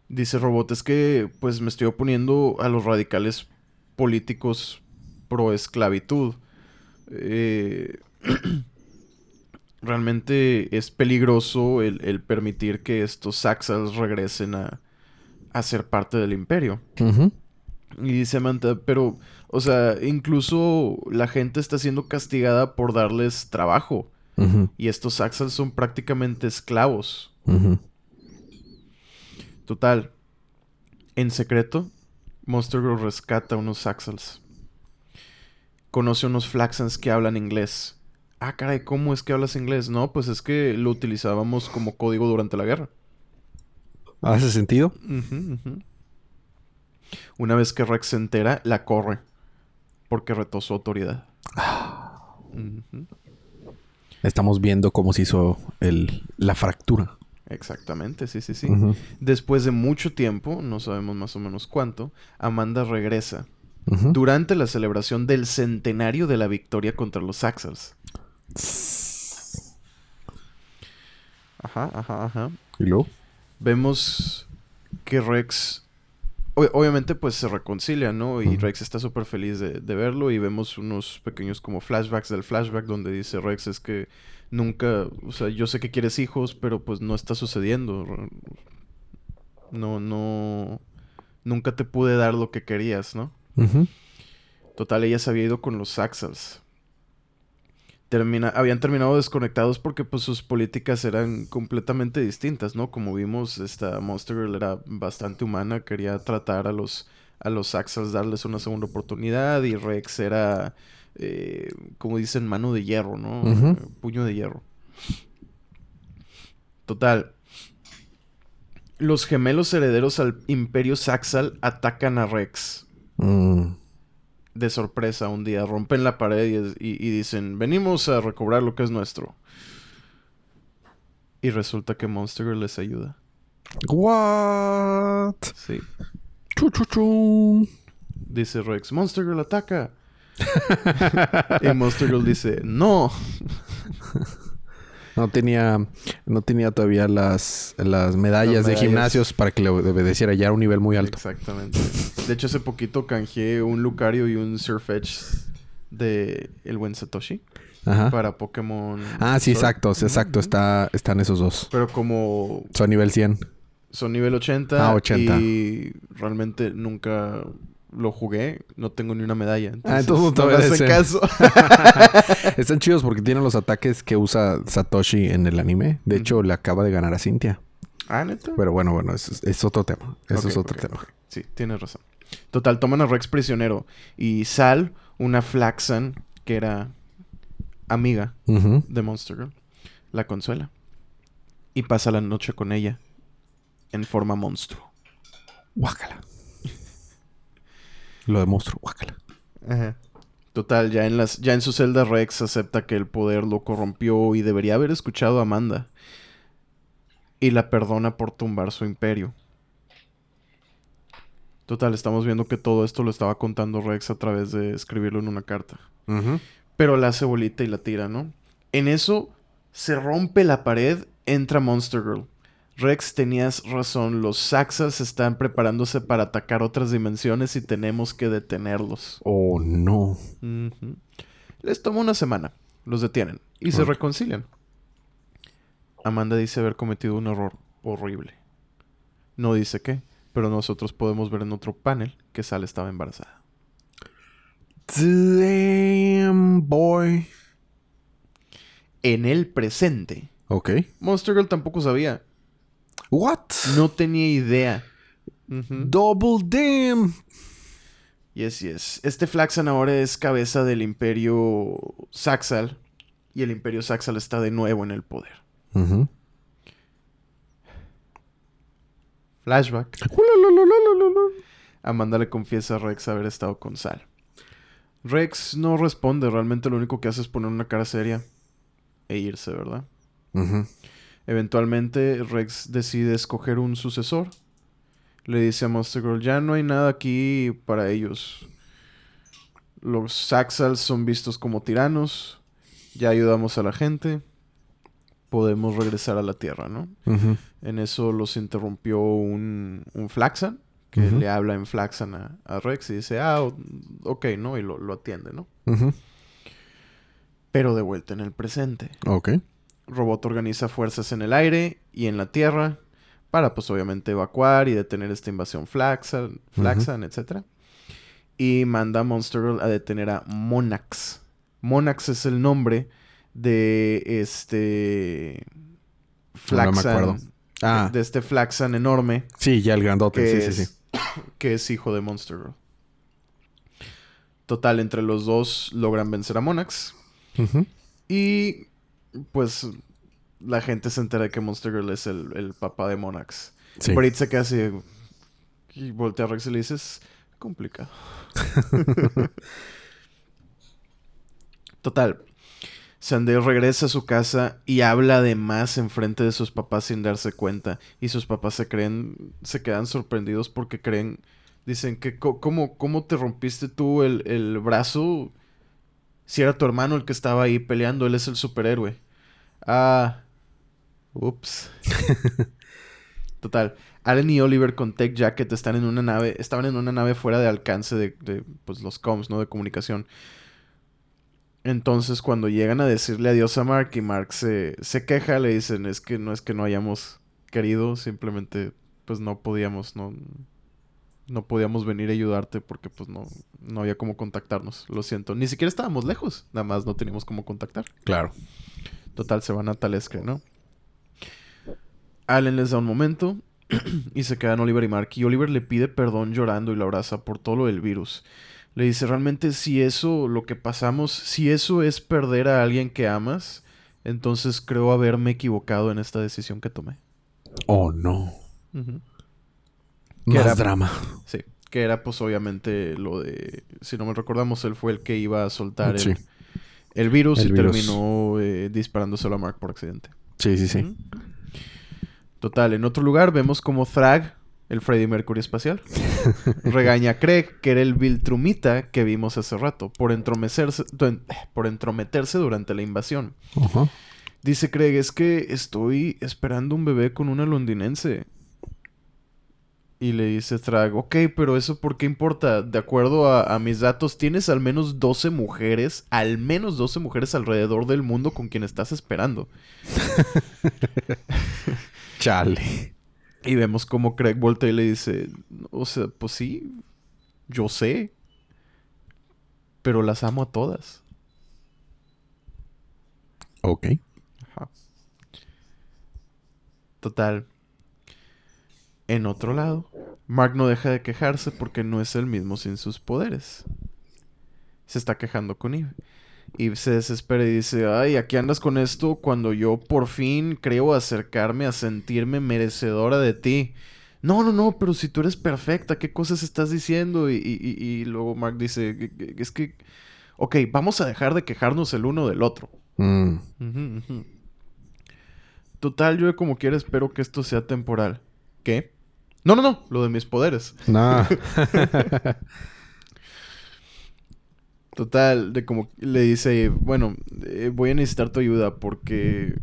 Dice Robot, es que pues me estoy oponiendo a los radicales políticos pro esclavitud. Eh, realmente es peligroso el, el permitir que estos Saxals regresen a, a ser parte del imperio. Y dice Manta, pero, o sea, incluso la gente está siendo castigada por darles trabajo. Y estos Saxals son prácticamente esclavos. Total. En secreto, Monster Girl rescata a unos Saxals. Conoce a unos Flaxans que hablan inglés. Ah, caray, ¿cómo es que hablas inglés? No, pues es que lo utilizábamos como código durante la guerra. ¿Hace sentido? Una vez que Rex se entera, la corre. Porque retó su autoridad. Estamos viendo cómo se hizo el, la fractura. Exactamente, sí, sí, sí. Después de mucho tiempo, no sabemos más o menos cuánto, Amanda regresa. Durante la celebración del centenario de la victoria contra los Saxals. Ajá, ajá, ajá. ¿Y luego? Vemos que Rex... ob- obviamente pues se reconcilia, ¿no? Y. Rex está súper feliz de, de verlo y vemos unos pequeños como flashbacks del flashback donde dice Rex es que nunca, o sea, yo sé que quieres hijos, pero pues no está sucediendo. No, no, nunca te pude dar lo que querías, ¿no? Total, ella se había ido con los Saxals. Termina, habían terminado desconectados porque pues sus políticas eran completamente distintas, ¿no? Como vimos, esta Monster Girl era bastante humana, quería tratar a los, a los Saxals, darles una segunda oportunidad y Rex era, eh, como dicen, mano de hierro, ¿no? Puño de hierro. Total. Los gemelos herederos al imperio Saxal atacan a Rex Mm. De sorpresa un día, rompen la pared y, y- y dicen, venimos a recobrar lo que es nuestro. Y resulta que Monster Girl les ayuda. What? Sí. Chu, chu, chu. Dice Rex, Monster Girl ataca. y Monster Girl dice, no. No tenía, no tenía todavía las, las medallas Las de gimnasios para que le obedeciera. Ya era un nivel muy alto. Exactamente. De hecho, hace poquito canjeé un Lucario y un Surfetch de el buen Satoshi Ajá. para Pokémon. Ah, sí, exacto. Exacto. Está, están esos dos. Pero como Son nivel 100. son nivel 80, Ah, 80. y realmente nunca lo jugué, no tengo ni una medalla. Ah, entonces no te no me hacen obedecen. caso. Están chidos porque tienen los ataques que usa Satoshi en el anime. De hecho, le acaba de ganar a Cintia. ah, neta. Pero bueno, bueno, es, es otro tema. Eso es otro tema. Sí, tienes razón. Total, toman a Rex prisionero y Sal, una Flaxan que era amiga de Monster Girl, la consuela y pasa la noche con ella en forma monstruo. Guácala. Lo de monstruo, guácala. Total, ya en las ya en su celda Rex acepta que el poder lo corrompió y debería haber escuchado a Amanda. Y la perdona por tumbar su imperio. Total, estamos viendo que todo esto lo estaba contando Rex a través de escribirlo en una carta. Pero la hace bolita y la tira, ¿no? En eso se rompe la pared, entra Monster Girl. Rex, tenías razón, los Saxas están preparándose para atacar otras dimensiones y tenemos que detenerlos. Oh, no. Les toma una semana. Los detienen y se reconcilian. Amanda dice haber cometido un error horrible. No dice qué, pero nosotros podemos ver en otro panel que Sal estaba embarazada. Damn, boy. En el presente, Ok. Monster Girl tampoco sabía. What? No tenía idea. Double damn. Yes, yes. Este Flaxan ahora es cabeza del imperio Saxal. Y el imperio Saxal está de nuevo en el poder. Ujú. Flashback. Amanda le confiesa a Rex haber estado con Sal. Rex no responde, realmente lo único que hace es poner una cara seria e irse, ¿verdad? Ujú. Eventualmente Rex decide escoger un sucesor. Le dice a Monster Girl, ya no hay nada aquí para ellos. Los Saxals son vistos como tiranos. Ya ayudamos a la gente. Podemos regresar a la Tierra, ¿no? En eso los interrumpió un, un Flaxan, que le habla en Flaxan a, a Rex y dice, ah, ok, ¿no? Y lo, lo atiende, ¿no? Pero de vuelta en el presente. Ok. Robot organiza fuerzas en el aire y en la tierra para, pues, obviamente evacuar y detener esta invasión Flaxan, Flaxan, etc. Y manda a Monster Girl a detener a Monax. Monax es el nombre de este... No, no me acuerdo. Ah. De este Flaxan enorme Sí, ya el grandote. Sí, es, sí, sí. que es hijo de Monster Girl. Total, entre los dos logran vencer a Monax. Y pues la gente se entera de que Monster Girl es el, el papá de Monax. Sí. Brit se queda así y voltea a Rex y le dice, es complicado. Total. Sandeo regresa a su casa y habla de más enfrente de sus papás sin darse cuenta. Y sus papás se creen, se quedan sorprendidos porque creen, dicen que ¿cómo, cómo te rompiste tú el, el brazo? Si era tu hermano el que estaba ahí peleando, él es el superhéroe. Ah, ups. Total. Allen y Oliver con Tech Jacket están en una nave, estaban en una nave fuera de alcance de, de, pues, los comms, ¿no? De comunicación. Entonces, cuando llegan a decirle adiós a Mark y Mark se, se queja, le dicen, es que no es que no hayamos querido, simplemente, pues no podíamos, no, no podíamos venir a ayudarte porque pues no, no había cómo contactarnos. Lo siento. Ni siquiera estábamos lejos. Nada más no teníamos cómo contactar. Claro. Total, se van a Talescre, ¿no? Allen les da un momento y se quedan Oliver y Mark. Y Oliver le pide perdón llorando y lo abraza por todo lo del virus. Le dice, realmente si eso, lo que pasamos, si eso es perder a alguien que amas, entonces creo haberme equivocado en esta decisión que tomé. Oh, no. Ujú. Más era- drama. Sí, que era pues obviamente lo de, si no me recordamos, él fue el que iba a soltar Sí. el, el virus El y virus. terminó eh, disparándoselo a Mark por accidente. Sí, sí, sí. Total, en otro lugar vemos como Thrag, el Freddie Mercury espacial, regaña a Craig, que era el Viltrumita que vimos hace rato, por entrometerse, por entrometerse durante la invasión. Dice Craig, es que estoy esperando un bebé con una londinense. Y le dice Thrag, ok, pero eso por qué importa? De acuerdo a, a mis datos, tienes al menos 12 mujeres, al menos 12 mujeres alrededor del mundo con quien estás esperando. Chale. Y vemos como Craig voltea y le dice, o sea, pues sí, yo sé, pero las amo a todas. Ok. Ajá. Total. En otro lado, Mark no deja de quejarse porque no es el mismo sin sus poderes. Se está quejando con Eve. Eve se desespera y dice, ay, aquí andas con esto cuando yo por fin creo acercarme a sentirme merecedora de ti. No, no, no, pero si tú eres perfecta, ¿qué cosas estás diciendo? Y, y- y- y luego Mark dice, "Que- que- es que, ok, vamos a dejar de quejarnos el uno del otro. Mm. Total, yo como quiera espero que esto sea temporal. ¿Qué? No, no, no, lo de mis poderes. Nah. Total, de como le dice, bueno, eh, voy a necesitar tu ayuda porque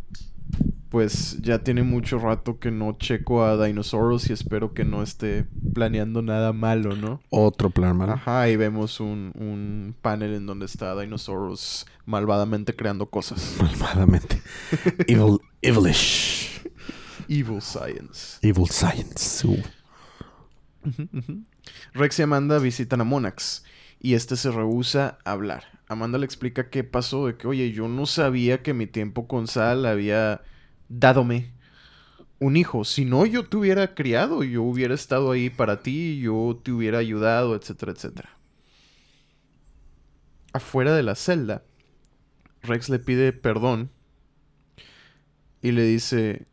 pues ya tiene mucho rato que no checo a Dinosaurus y espero que no esté planeando nada malo, ¿no? Otro plan malo. Ajá, y vemos un, un panel en donde está Dinosaurus malvadamente creando cosas. Malvadamente. Evil, evilish. Evil Science. Evil science. Uh. Rex y Amanda visitan a Monax y este se rehúsa a hablar. Amanda le explica qué pasó, de que, oye, yo no sabía que mi tiempo con Sal había dadome un hijo. Si no, yo te hubiera criado, yo hubiera estado ahí para ti, yo te hubiera ayudado, etcétera, etcétera. Afuera de la celda, Rex le pide perdón y le dice,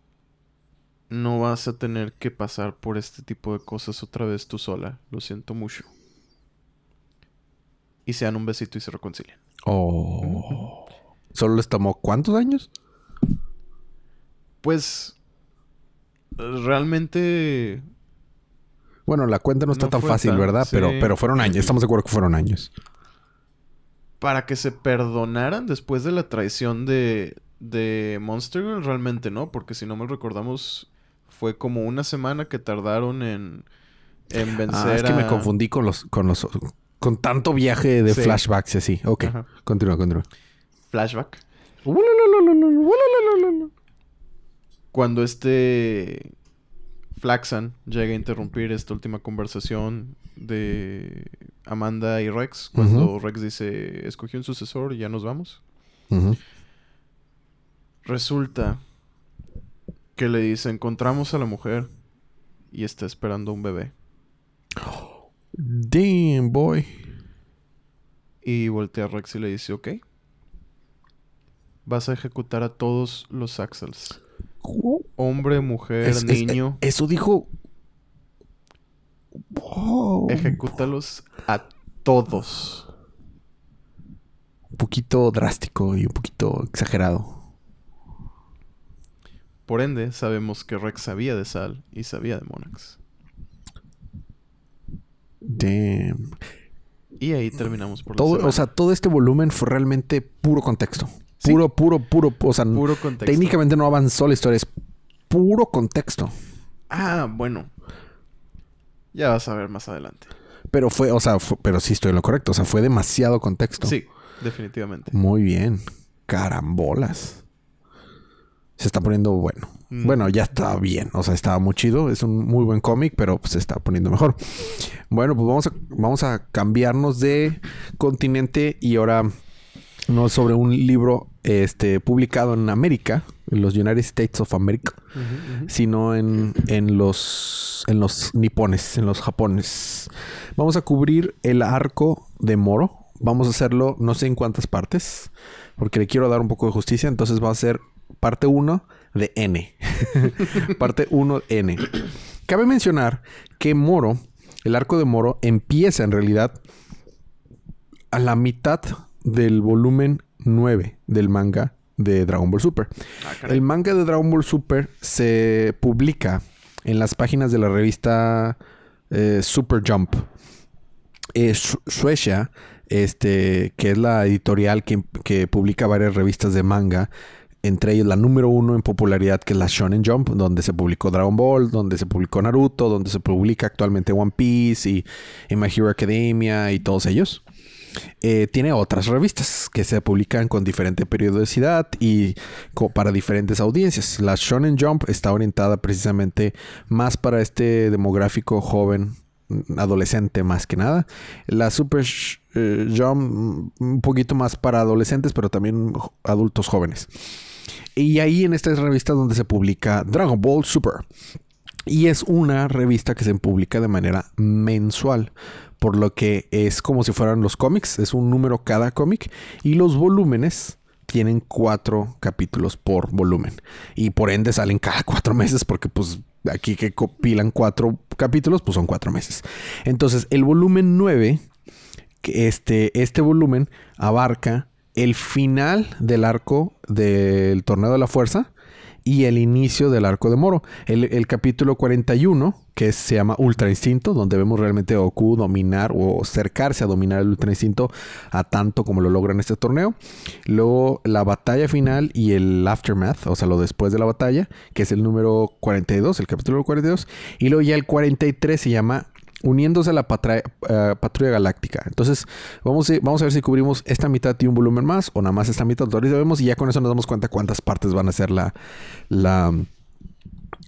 no vas a tener que pasar por este tipo de cosas otra vez tú sola. Lo siento mucho. Y se dan un besito y se reconcilian. Oh. ¿Solo les tomó cuántos años? Pues realmente Bueno, la cuenta no está No tan fácil, tan- ¿verdad? sí. Pero, pero fueron años. Estamos de acuerdo que fueron años. para que se perdonaran después de la traición de, de Monster Girl, realmente no, porque si no mal recordamos, fue como una semana que tardaron en, en vencer Ah, es que me a- confundí con los, con los, con tanto viaje de Sí. flashbacks así. Ok. Ajá. Continúa, continúa. Flashback. Cuando este Flaxan llega a interrumpir esta última conversación de Amanda y Rex, cuando. Rex dice, escogí un sucesor y ya nos vamos. Resulta que le dice, encontramos a la mujer y está esperando un bebé. Damn, boy. Y voltea a Rex y le dice, ok. Vas a ejecutar a todos los Axels. Hombre, mujer, Es- es- niño. eso dijo. Ejecútalos a todos. Un poquito drástico y un poquito exagerado. Por ende, sabemos que Rex sabía de Sal y sabía de Monax. Damn. Y ahí terminamos por Todo, o sea, todo este volumen fue realmente puro contexto. Sí. Puro, puro, puro. O sea, puro contexto. técnicamente no avanzó la historia, es puro contexto. Ah, bueno. Ya vas a ver más adelante. Pero fue, o sea, fue- pero sí estoy en lo correcto. O sea, fue demasiado contexto. Sí, definitivamente. Muy bien. Carambolas. Se está poniendo bueno. Mm. Bueno, ya está bien. O sea, estaba muy chido. Es un muy buen cómic, pero pues, se está poniendo mejor. Bueno, pues vamos a, vamos a cambiarnos de continente y ahora no sobre un libro este, publicado en América, en los United States of America, sino en, en, los, en los nipones, en los japones. Vamos a cubrir el arco de Moro. Vamos a hacerlo no sé en cuántas partes, porque le quiero dar un poco de justicia. Entonces va a ser parte 1 de N. parte 1 N. Cabe mencionar que Moro, el arco de Moro, empieza en realidad a la mitad del volumen 9 del manga de Dragon Ball Super. Ah, el manga de Dragon Ball Super se publica en las páginas de la revista eh, Super Jump. Eh, Suecia, este, que es la editorial que, que, publica varias revistas de manga, entre ellas la número uno en popularidad, que es la Shonen Jump, donde se publicó Dragon Ball, donde se publicó Naruto, donde se publica actualmente One Piece y, y Hero Academia y todos ellos. Eh, tiene otras revistas que se publican con diferente periodicidad y para diferentes audiencias. La Shonen Jump está orientada precisamente más para este demográfico joven, adolescente más que nada. La Super eh, Jump un poquito más para adolescentes, pero también adultos jóvenes. Y ahí en esta revista donde se publica Dragon Ball Super. Y es una revista que se publica de manera mensual por lo que es como si fueran los cómics, es un número cada cómic y los volúmenes tienen cuatro capítulos por volumen y por ende salen cada cuatro meses porque pues aquí que copilan cuatro capítulos pues son cuatro meses. Entonces el volumen 9, este, este volumen abarca el final del arco del torneo de la fuerza y el inicio del arco de Moro. El, capítulo 41, que se llama Ultra Instinto, donde vemos realmente a Goku dominar o acercarse a dominar el Ultra Instinto a tanto como lo logra en este torneo. Luego la batalla final y el aftermath, o sea, lo después de la batalla, que es el número 42, el capítulo 42. Y luego ya el 43 se llama uniéndose a la eh, patrulla galáctica. Entonces, vamos a, vamos a ver si cubrimos esta mitad y un volumen más o nada más esta mitad. Ahorita vemos y ya con eso nos damos cuenta cuántas partes van a ser la, la,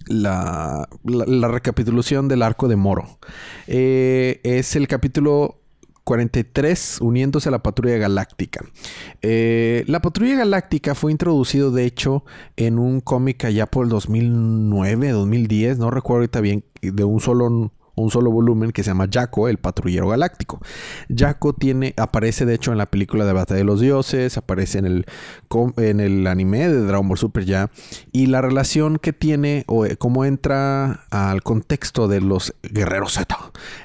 la, la, recapitulación del arco de Moro. Eh, es el capítulo 43, uniéndose a la patrulla galáctica. Eh, la patrulla galáctica fue introducido, de hecho, en un cómic allá por el 2009, 2010, no recuerdo ahorita bien, de un solo un solo volumen que se llama Jaco, el patrullero galáctico. Jaco tiene, aparece de hecho en la película de Batalla de los Dioses, aparece en el, en el anime de Dragon Ball Super ya, y la relación que tiene o eh, cómo entra al contexto de los guerreros Z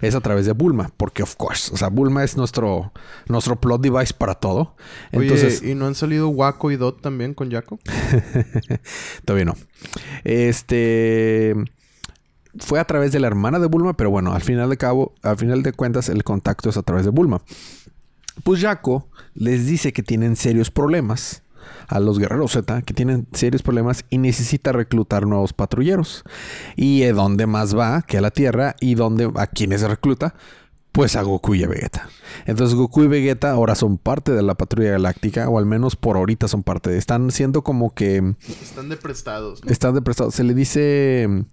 es a través de Bulma, porque of course, o sea, Bulma es nuestro, nuestro plot device para todo. Entonces, ¿y no han salido Waco y Dot también con Jaco? Todavía no. Este fue a través de la hermana de Bulma, pero bueno, al final de cabo, al final de cuentas, el contacto es a través de Bulma. Pues Jaco les dice que tienen serios problemas a los guerreros Z, que tienen serios problemas y necesita reclutar nuevos patrulleros. ¿Y de dónde más va que a la Tierra? ¿Y dónde, a quiénes recluta? Pues a Goku y a Vegeta. Entonces Goku y Vegeta ahora son parte de la patrulla galáctica, o al menos por ahorita son parte de... Están siendo como que... Están de prestados. Están de prestados. Se le dice...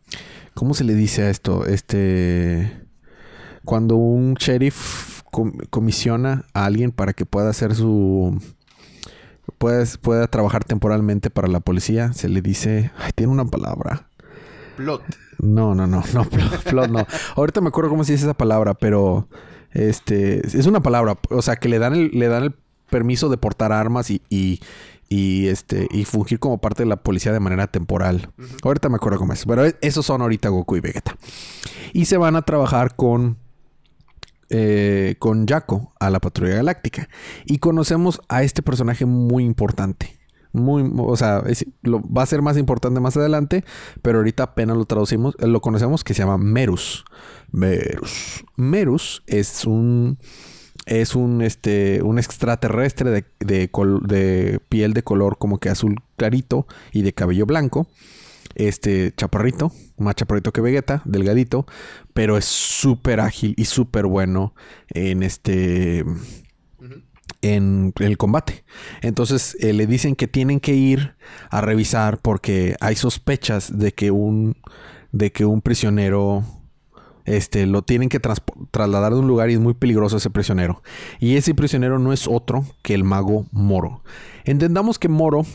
¿Cómo se le dice a esto? Este. Cuando un sheriff comisiona a alguien para que pueda hacer su. Pueda, pueda trabajar temporalmente para la policía, se le dice. Ay, tiene una palabra. Plot. No, no, no, no, plot, no. Ahorita me acuerdo cómo se dice esa palabra, pero. Este. Es una palabra. O sea, que le dan el, le dan el permiso de portar armas y, y este y fungir como parte de la policía de manera temporal. Ahorita me acuerdo cómo es, pero esos son ahorita Goku y Vegeta. Y se van a trabajar con eh, con Jaco a la patrulla galáctica y conocemos a este personaje muy importante. Muy, o sea, lo, va a ser más importante más adelante, pero ahorita apenas lo traducimos, lo conocemos que se llama Merus. Merus. Merus es un es un, este, un extraterrestre de, de, piel de color como que azul clarito y de cabello blanco. Este chaparrito, más chaparrito que Vegeta, delgadito, pero es súper ágil y súper bueno en este... en el combate. Entonces eh, le dicen que tienen que ir a revisar porque hay sospechas de que un, de que un prisionero este, lo tienen que trasladar de un lugar y es muy peligroso ese prisionero. Y ese prisionero no es otro que el mago Moro. Entendamos que Moro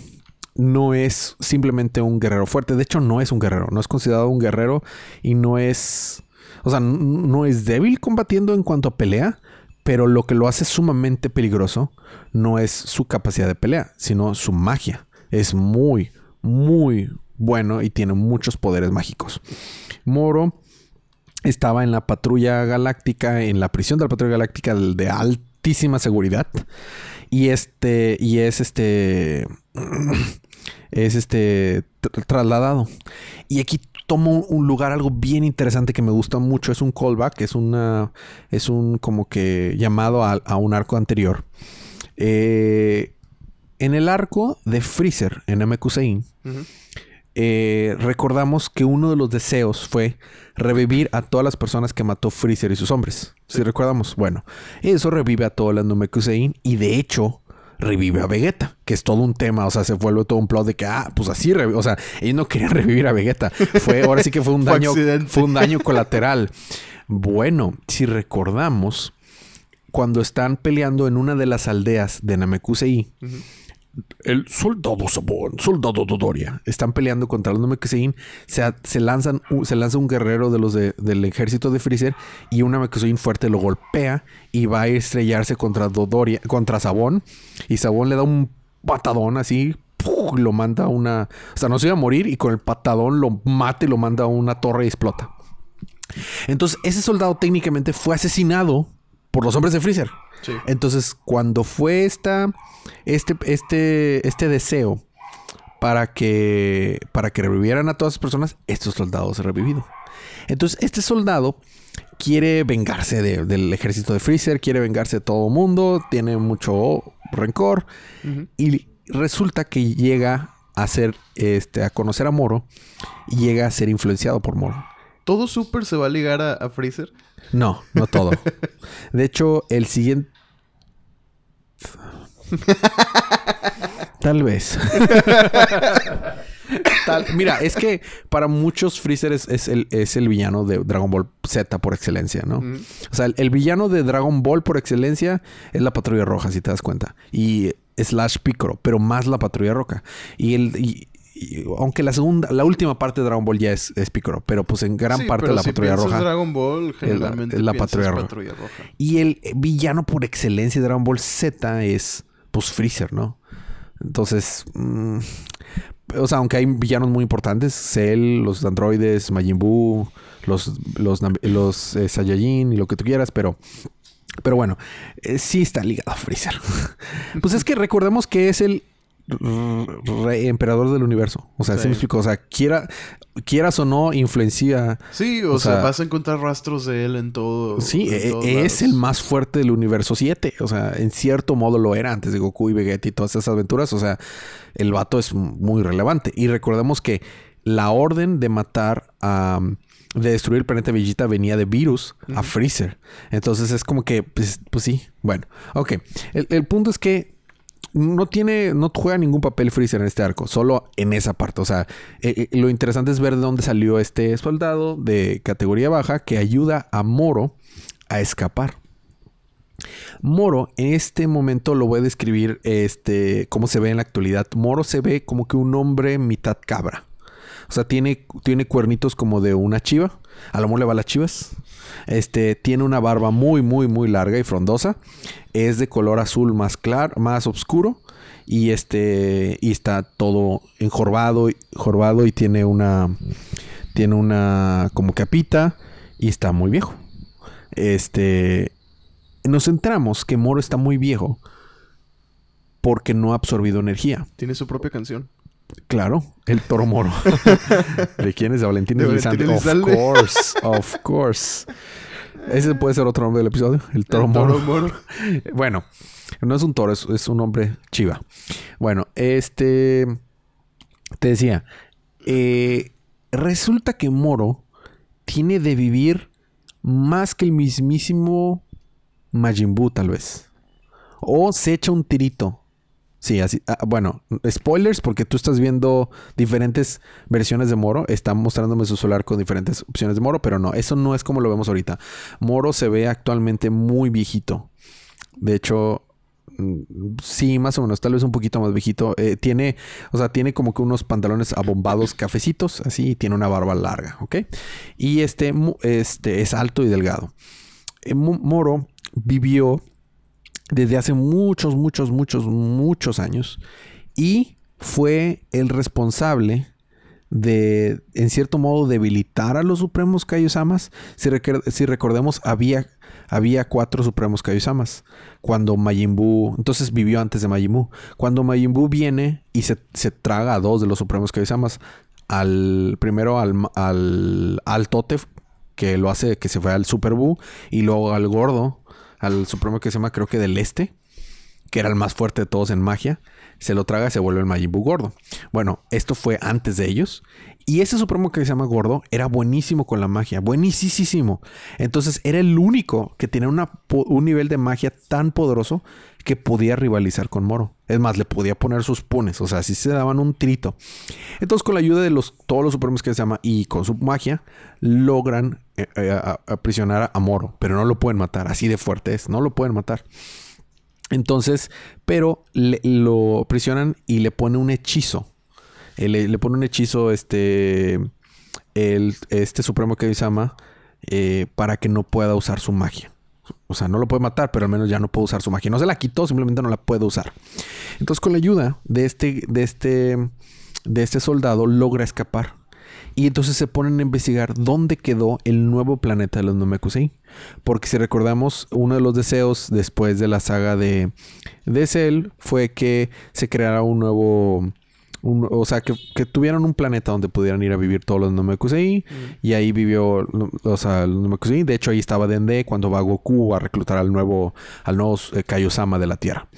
no es simplemente un guerrero fuerte. De hecho, no es un guerrero. No es considerado un guerrero y no es... O sea, no es débil combatiendo en cuanto a pelea, pero lo que lo hace sumamente peligroso no es su capacidad de pelea, sino su magia. Es muy, muy bueno y tiene muchos poderes mágicos. Moro estaba en la patrulla galáctica, en la prisión de la patrulla galáctica de altísima seguridad. Y este, y es este, es este trasladado. Y aquí tomo un lugar algo bien interesante que me gusta mucho. Es un callback, es una, es un como que llamado a, un arco anterior. Eh, en el arco de Freezer en MQCI, eh, recordamos que uno de los deseos fue revivir a todas las personas que mató Freezer y sus hombres. Si recordamos, bueno, eso revive a todo el Namekusei y de hecho revive a Vegeta, que es todo un tema, o sea, se vuelve todo un plot de que, ah, pues así, o sea, ellos no querían revivir a Vegeta. Fue, ahora sí que fue un daño, fue un daño colateral. Bueno, si recordamos, cuando están peleando en una de las aldeas de Namekusei, el soldado Sabón, soldado Dodoria, están peleando contra los Namekusei. Se, se, se lanza un guerrero de los del ejército de Freezer y un Namekusei fuerte lo golpea y va a estrellarse contra Dodoria, contra Sabón. Y Sabón le da un patadón así, lo manda a una. O sea, no se iba a morir y con el patadón lo mata y lo manda a una torre y explota. Entonces, ese soldado técnicamente fue asesinado por los hombres de Freezer. Entonces, cuando fue esta, este, este, este deseo para que, para que revivieran a todas las personas, estos soldados han revivido. Entonces, este soldado quiere vengarse del ejército de Freezer, quiere vengarse de todo el mundo, tiene mucho rencor y resulta que llega a ser, este, a conocer a Moro y llega a ser influenciado por Moro. ¿Todo Super se va a ligar a Freezer? No, no todo. De hecho, el siguiente. Tal vez. Mira, es que para muchos Freezer es, el, es, el, villano de Dragon Ball Z por excelencia, ¿no? O sea, el, villano de Dragon Ball por excelencia es la Patrulla Roja, si te das cuenta. Y Slash Piccolo, pero más la Patrulla Roja. Y el, aunque la segunda, la última parte de Dragon Ball ya es, es Piccolo, pero pues en gran parte de la patrulla roja. Dragon Ball, generalmente es la, patrulla, roja. Y el villano por excelencia de Dragon Ball Z es pues Freezer, ¿no? Entonces, mm, o sea, aunque hay villanos muy importantes, Cell, los androides, Majin Buu, los, los, los eh, Saiyajin y lo que tú quieras, pero pero bueno, eh, sí está ligado a Freezer. pues es que recordemos que es el emperador del universo. O sea, sí. me explico. O sea, quiera, quieras o no, influencia. Sí, o, sea, vas a encontrar rastros de él en todo. Sí, e, es el más fuerte del universo 7. O sea, en cierto modo lo era antes de Goku y Vegeta y todas esas aventuras. O sea, el vato es muy relevante. Y recordemos que la orden de matar a. de destruir el planeta Vegeta venía de Virus a Freezer. Entonces es como que, pues, pues sí. Bueno, ok. el punto es que no tiene, no juega ningún papel Freezer en este arco, solo en esa parte. O sea, eh, eh, lo interesante es ver de dónde salió este soldado de categoría baja que ayuda a Moro a escapar. Moro, en este momento lo voy a describir este, cómo se ve en la actualidad. Moro se ve como que un hombre mitad cabra. O sea, tiene, tiene cuernitos como de una chiva. A lo mejor le va las chivas. Este, tiene una barba muy, muy, muy larga y frondosa. Es de color azul más claro, más oscuro. Y este, y está todo enjorvado, jorvado y tiene una, tiene una como capita y está muy viejo. Este, nos enteramos que Moro está muy viejo porque no ha absorbido energía. Tiene su propia canción. Claro, el toro moro. ¿De quién es? De Valentín Elizalde. Of course, of course. Ese puede ser otro nombre del episodio. El toro, moro. bueno, no es un toro, es, un hombre chiva. Bueno, este. Te decía. Eh, resulta que Moro tiene de vivir más que el mismísimo Majin Buu, tal vez. o se echa un tirito. Sí, así. ah, bueno, spoilers porque tú estás viendo diferentes versiones de Moro. Está mostrándome su solar con diferentes opciones de Moro, pero no, eso no es como lo vemos ahorita. Moro se ve actualmente muy viejito. De hecho, mm, sí, más o menos, tal vez un poquito más viejito. Eh, tiene, o sea, tiene como que unos pantalones abombados cafecitos, así, y tiene una barba larga, ¿ok? Y este, este es alto y delgado. Eh, Mo- Moro vivió desde hace muchos, muchos, muchos, muchos años y fue el responsable de, en cierto modo, debilitar a los Supremos Kaiosamas. Si, si recordemos, había, había cuatro Supremos Kaiosamas. Cuando Majin Buu, entonces vivió antes de Majin Buu. Cuando Majin Buu viene y se, se traga a dos de los Supremos Kaiosamas, al primero al, al, al Totef, que lo hace que se fue al Super Buu, y luego al gordo, al Supremo que se llama, creo que del Este, que era el más fuerte de todos en magia, se lo traga y se vuelve el Majin gordo. Bueno, esto fue antes de ellos. Y ese Supremo que se llama gordo era buenísimo con la magia, buenísimo. Entonces era el único que tenía un nivel de magia tan poderoso que podía rivalizar con Moro. Es más, le podía poner sus punes, o sea, así se daban un trito. Entonces, con la ayuda de los, todos los Supremos que se llama y con su magia, logran eh, eh, aprisionar a Moro, pero no lo pueden matar, así de fuerte es, no lo pueden matar. Entonces, pero le- lo prisionan y le pone un hechizo. Eh, Le, pone un hechizo, este, este Supremo Kamisama, eh, para que no pueda usar su magia. O sea, no lo puede matar, pero al menos ya no puede usar su magia. No se la quitó, simplemente no la puede usar. Entonces, con la ayuda de este, de este, de este soldado, logra escapar. Y entonces se ponen a investigar dónde quedó el nuevo planeta de los Namekusei. Porque si recordamos, uno de los deseos después de la saga de, de Cell fue que se creara un nuevo... un- o sea, que, que tuvieran un planeta donde pudieran ir a vivir todos los Namekusei. Y ahí vivió, o sea, los Namekusei. De hecho, ahí estaba Dende cuando va Goku a reclutar al nuevo, al nuevo eh, Kaiosama de la Tierra.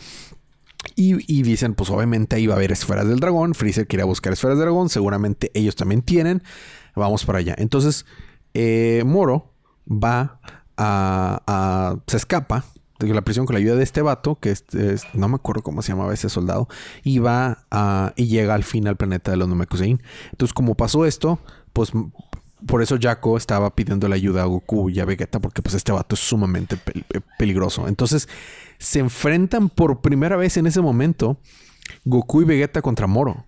Y, y dicen, pues obviamente ahí va a haber esferas del dragón. Freezer quiere buscar esferas del dragón. Seguramente ellos también tienen. Vamos para allá. Entonces, eh, Moro va a, a- Se escapa de la prisión con la ayuda de este vato, que es, no me acuerdo cómo se llamaba ese soldado, y va a, y llega al fin al planeta de los Namekusein. Entonces, como pasó esto, pues por eso Jaco estaba pidiendo la ayuda a Goku y a Vegeta, porque pues este vato es sumamente eh, peligroso. Entonces, se enfrentan por primera vez en ese momento Goku y Vegeta contra Moro.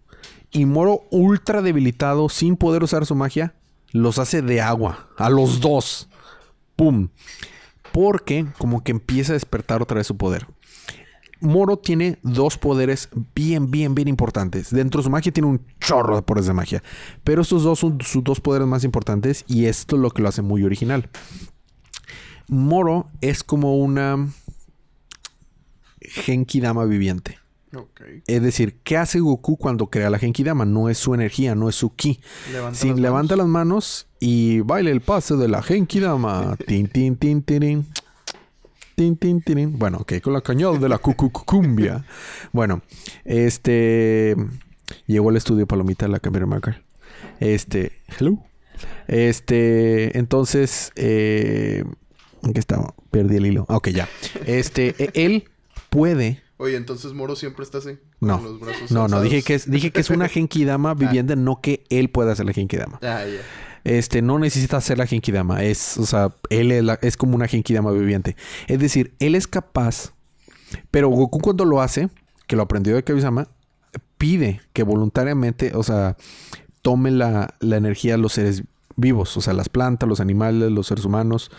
Y Moro, ultra debilitado, sin poder usar su magia, los hace de agua. A los dos. ¡Pum! Porque como que empieza a despertar otra vez su poder. Moro tiene dos poderes bien, bien, bien importantes. Dentro de su magia tiene un chorro de poderes de magia. Pero estos dos son sus dos poderes más importantes y esto es lo que lo hace muy original. Moro es como una Genki Dama viviente. Es decir, ¿qué hace Goku cuando crea la Genki Dama? No es su energía, no es su ki. Levanta Sí, las levanta manos. las manos y baila el pase de la Genki Dama. tin, tin, tin, tirin. Tin, tin, tirin. Bueno, ok, con la cañada de la cucucumbia. Bueno, este. Llegó al estudio Palomita la Camera Marker. Este. Hello. Este. Entonces. Eh, ¿En qué estaba? Perdí el hilo. Ok, ya. Este. e- Él puede. Oye, entonces Moro siempre está así. No. Con los brazos No, no, dije que es, dije que es una Genki Dama viviente, no que él pueda hacer la Genki Dama. Ah, ya. Este, no necesita hacer la Genkidama. Es, o sea, él es, la- es como una Genkidama viviente. Es decir, él es capaz. Pero Goku cuando lo hace, que lo aprendió de Kamisama, pide que voluntariamente, o sea, tome la, la energía de los seres vivos. O sea, las plantas, los animales, los seres humanos.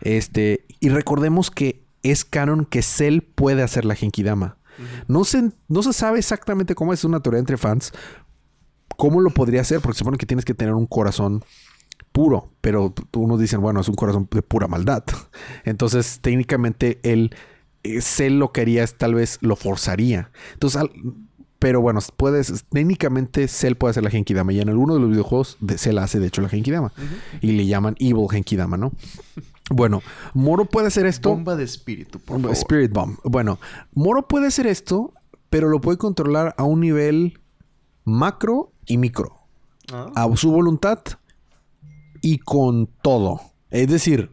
Este, y recordemos que es canon que Cell puede hacer la Genkidama. No se, no se sabe exactamente cómo es una teoría entre fans. ¿Cómo lo podría hacer? Porque se supone que tienes que tener un corazón puro, pero unos dicen, bueno, es un corazón de pura maldad. Entonces, técnicamente, él, eh, Cell lo que haría es tal vez lo forzaría. Entonces, al- pero bueno, puedes, técnicamente Cell puede hacer la Genkidama y en alguno de los videojuegos de Cell hace de hecho la Genkidama y le llaman Evil Genkidama, ¿no? Bueno, Moro puede hacer esto. Bomba de espíritu, por favor. Spirit Bomb. Bueno, Moro puede hacer esto, pero lo puede controlar a un nivel macro y micro. Ah. A su voluntad y con todo. Es decir,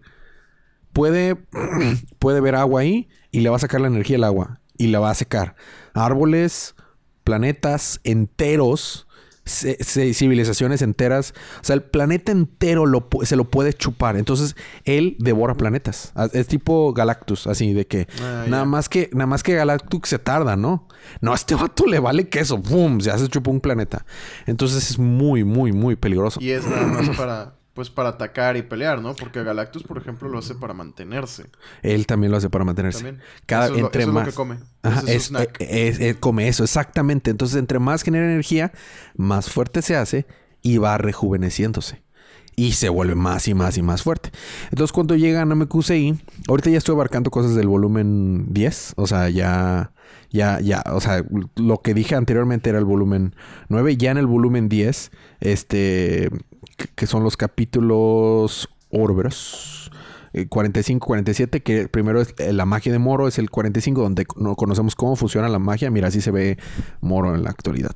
puede, puede ver agua ahí y le va a sacar la energía al agua. y la va a secar. Árboles, planetas enteros, civilizaciones enteras. O sea, el planeta entero lo, se lo puede chupar. Entonces, él devora planetas. Es tipo Galactus, así de que ah, nada más que nada más que Galactus se tarda, ¿no? No, a este vato le vale queso. ¡Bum! Ya se chupó un planeta. Entonces es muy, muy, muy peligroso. Y es nada más para pues para atacar y pelear, ¿no? Porque Galactus, por ejemplo, lo hace para mantenerse. Él también lo hace para mantenerse. Cada eso entre más es lo que come. es, es, come eso, exactamente. Entonces, entre más genera energía, más fuerte se hace y va rejuveneciéndose. Y se vuelve más y más y más fuerte. Entonces, cuando llega a Namekusei, ahorita ya estoy abarcando cosas del volumen 10. O sea, ya, ya, ya, o sea, lo que dije anteriormente era el volumen 9. Ya en el volumen 10, este, que son los capítulos Orbros. 45, 47, que primero es eh, la magia de Moro, es el 45, donde no conocemos cómo funciona la magia. Mira, así se ve Moro en la actualidad.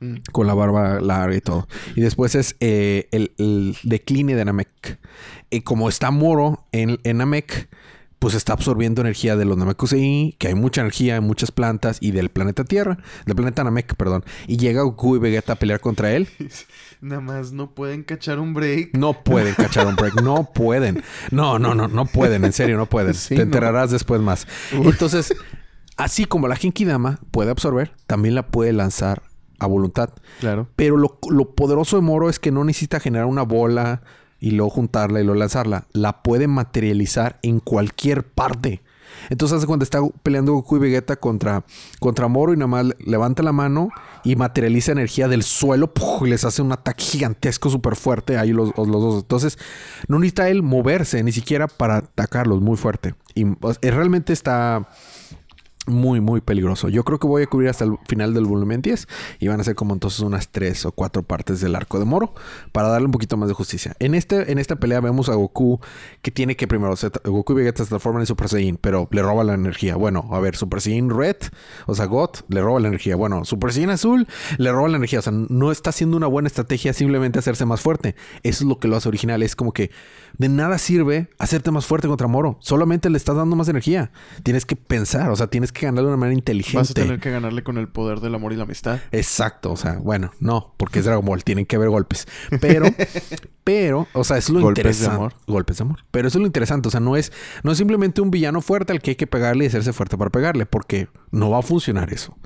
Mm. Con la barba larga y todo. Y después es eh, el, decline de Namek. Y como está Moro en, en Namek, pues está absorbiendo energía de los Namekusei, que hay mucha energía en muchas plantas y del planeta Tierra, del planeta Namek, perdón. Y llega Goku y Vegeta a pelear contra él. Nada más no pueden cachar un break. No pueden cachar un break, no pueden. No, no, no, no pueden, en serio, no pueden. Te enterarás después más. Entonces, así como la Dama puede absorber, también la puede lanzar a voluntad. Claro. Pero lo, lo poderoso de Moro es que no necesita generar una bola y luego juntarla y luego lanzarla, la puede materializar en cualquier parte. Entonces hace cuando está peleando Goku y Vegeta contra, contra Moro y nada más levanta la mano y materializa energía del suelo y les hace un ataque gigantesco súper fuerte ahí los, los, dos. Entonces no necesita él moverse ni siquiera para atacarlos muy fuerte. Y realmente está muy, muy peligroso. Yo creo que voy a cubrir hasta el final del volumen 10 y van a ser como entonces unas tres o cuatro partes del arco de Moro para darle un poquito más de justicia. En, este, en esta pelea vemos a Goku que tiene que primero, Goku y Vegeta se transforman en Super Saiyan, pero le roba la energía. Bueno, a ver, Super Saiyan Red, o sea, God, le roba la energía. Bueno, Super Saiyan Azul, le roba la energía. O sea, no está haciendo una buena estrategia simplemente hacerse más fuerte. Eso es lo que lo hace original. Es como que de nada sirve hacerte más fuerte contra Moro. Solamente le estás dando más energía. Tienes que pensar, o sea, tienes que ganarle de una manera inteligente. Vas a tener que ganarle con el poder del amor y la amistad. Exacto, o sea, bueno, no, porque es Dragon Ball, tienen que haber golpes. Pero, pero, o sea, es lo golpes De amor. Golpes de amor. Pero eso es lo interesante, o sea, no es, no es simplemente un villano fuerte al que hay que pegarle y hacerse fuerte para pegarle, porque no va a funcionar eso.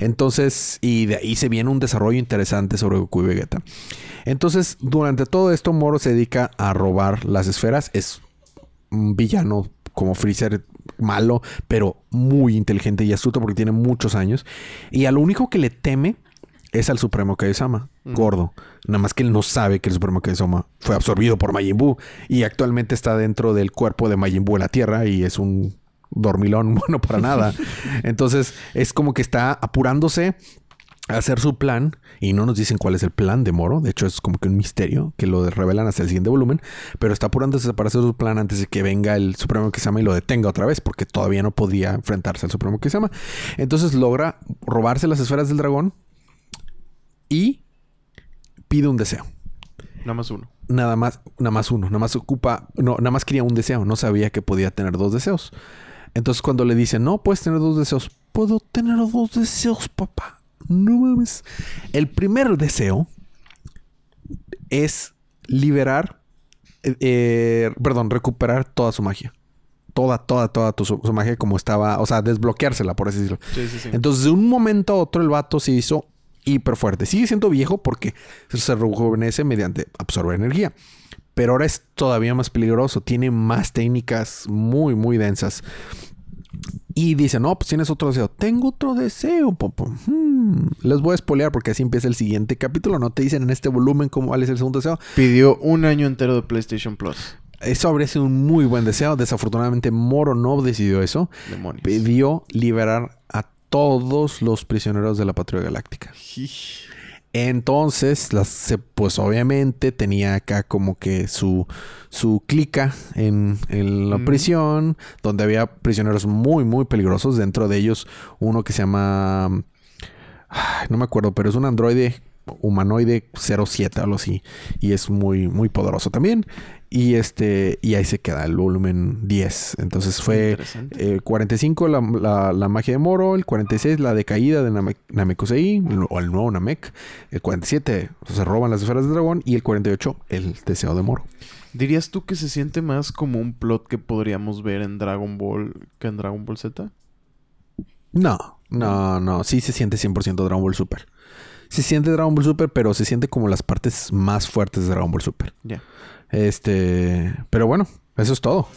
Entonces, y de ahí se viene un desarrollo interesante sobre Goku y Vegeta. Entonces, durante todo esto, Moro se dedica a robar las esferas. Es un villano como Freezer malo, pero muy inteligente y astuto porque tiene muchos años. Y a lo único que le teme es al Supremo Kaiosama, gordo. Nada más que él no sabe que el Supremo Kaiosama fue absorbido por Majin Buu y actualmente está dentro del cuerpo de Majin Buu en la Tierra y es un dormilón bueno para nada. Entonces es como que está apurándose hacer su plan y no nos dicen cuál es el plan de Moro. De hecho, es como que un misterio que lo revelan hasta el siguiente volumen, pero está apurándose para hacer su plan antes de que venga el Supremo que se llama y lo detenga otra vez, porque todavía no podía enfrentarse al Supremo que se llama. Entonces logra robarse las esferas del dragón y pide un deseo. Nada más uno. Nada más, nada más uno. Nada más ocupa, no, nada más quería un deseo. No sabía que podía tener dos deseos. Entonces cuando le dicen, no, puedes tener dos deseos. Puedo tener dos deseos, papá no mames. El primer deseo es liberar, eh, eh, perdón, recuperar toda su magia. Toda, toda, toda su, magia como estaba, o sea, desbloqueársela, por así decirlo. Entonces, de un momento a otro, el vato se hizo hiper fuerte. Sigue siendo viejo porque se rejuvenece mediante absorber energía. Pero ahora es todavía más peligroso. Tiene más técnicas muy, muy densas. Y dice, no, pues tienes otro deseo. Tengo otro deseo, popo. Hmm. Les voy a spoilear porque así empieza el siguiente capítulo. No te dicen en este volumen cómo es el segundo deseo. Pidió un año entero de PlayStation Plus. Eso habría sido un muy buen deseo. Desafortunadamente, Moro no decidió eso. Pidió liberar a todos los prisioneros de la Patrulla Galáctica. Entonces, las, pues obviamente tenía acá como que su, su clica en, la prisión, donde había prisioneros muy, muy peligrosos. Dentro de ellos, uno que se llama. no me acuerdo, pero es un androide humanoide 07 algo así. Y es muy, muy poderoso también. Y este, y ahí se queda el volumen 10. Entonces fue eh, 45 la, la, la, magia de Moro, el 46 la decaída de Namek, Namekusei, o el nuevo Namek, el 47 se roban las esferas del dragón y el 48 el deseo de Moro. ¿Dirías tú que se siente más como un plot que podríamos ver en Dragon Ball que en Dragon Ball Z? No, no, no, sí se siente 100% Dragon Ball Super. Se siente Dragon Ball Super, pero se siente como las partes más fuertes de Dragon Ball Super. Ya. Este, pero bueno, eso es todo.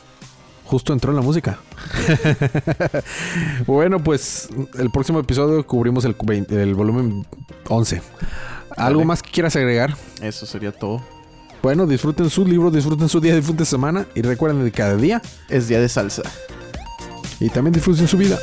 Justo entró en la música. bueno, pues el próximo episodio cubrimos el, el volumen 11. ¿Algo más que quieras agregar? Eso sería todo. Bueno, disfruten su libro, disfruten su día, disfruten semana y recuerden que cada día es día de salsa. Y también disfruten su vida.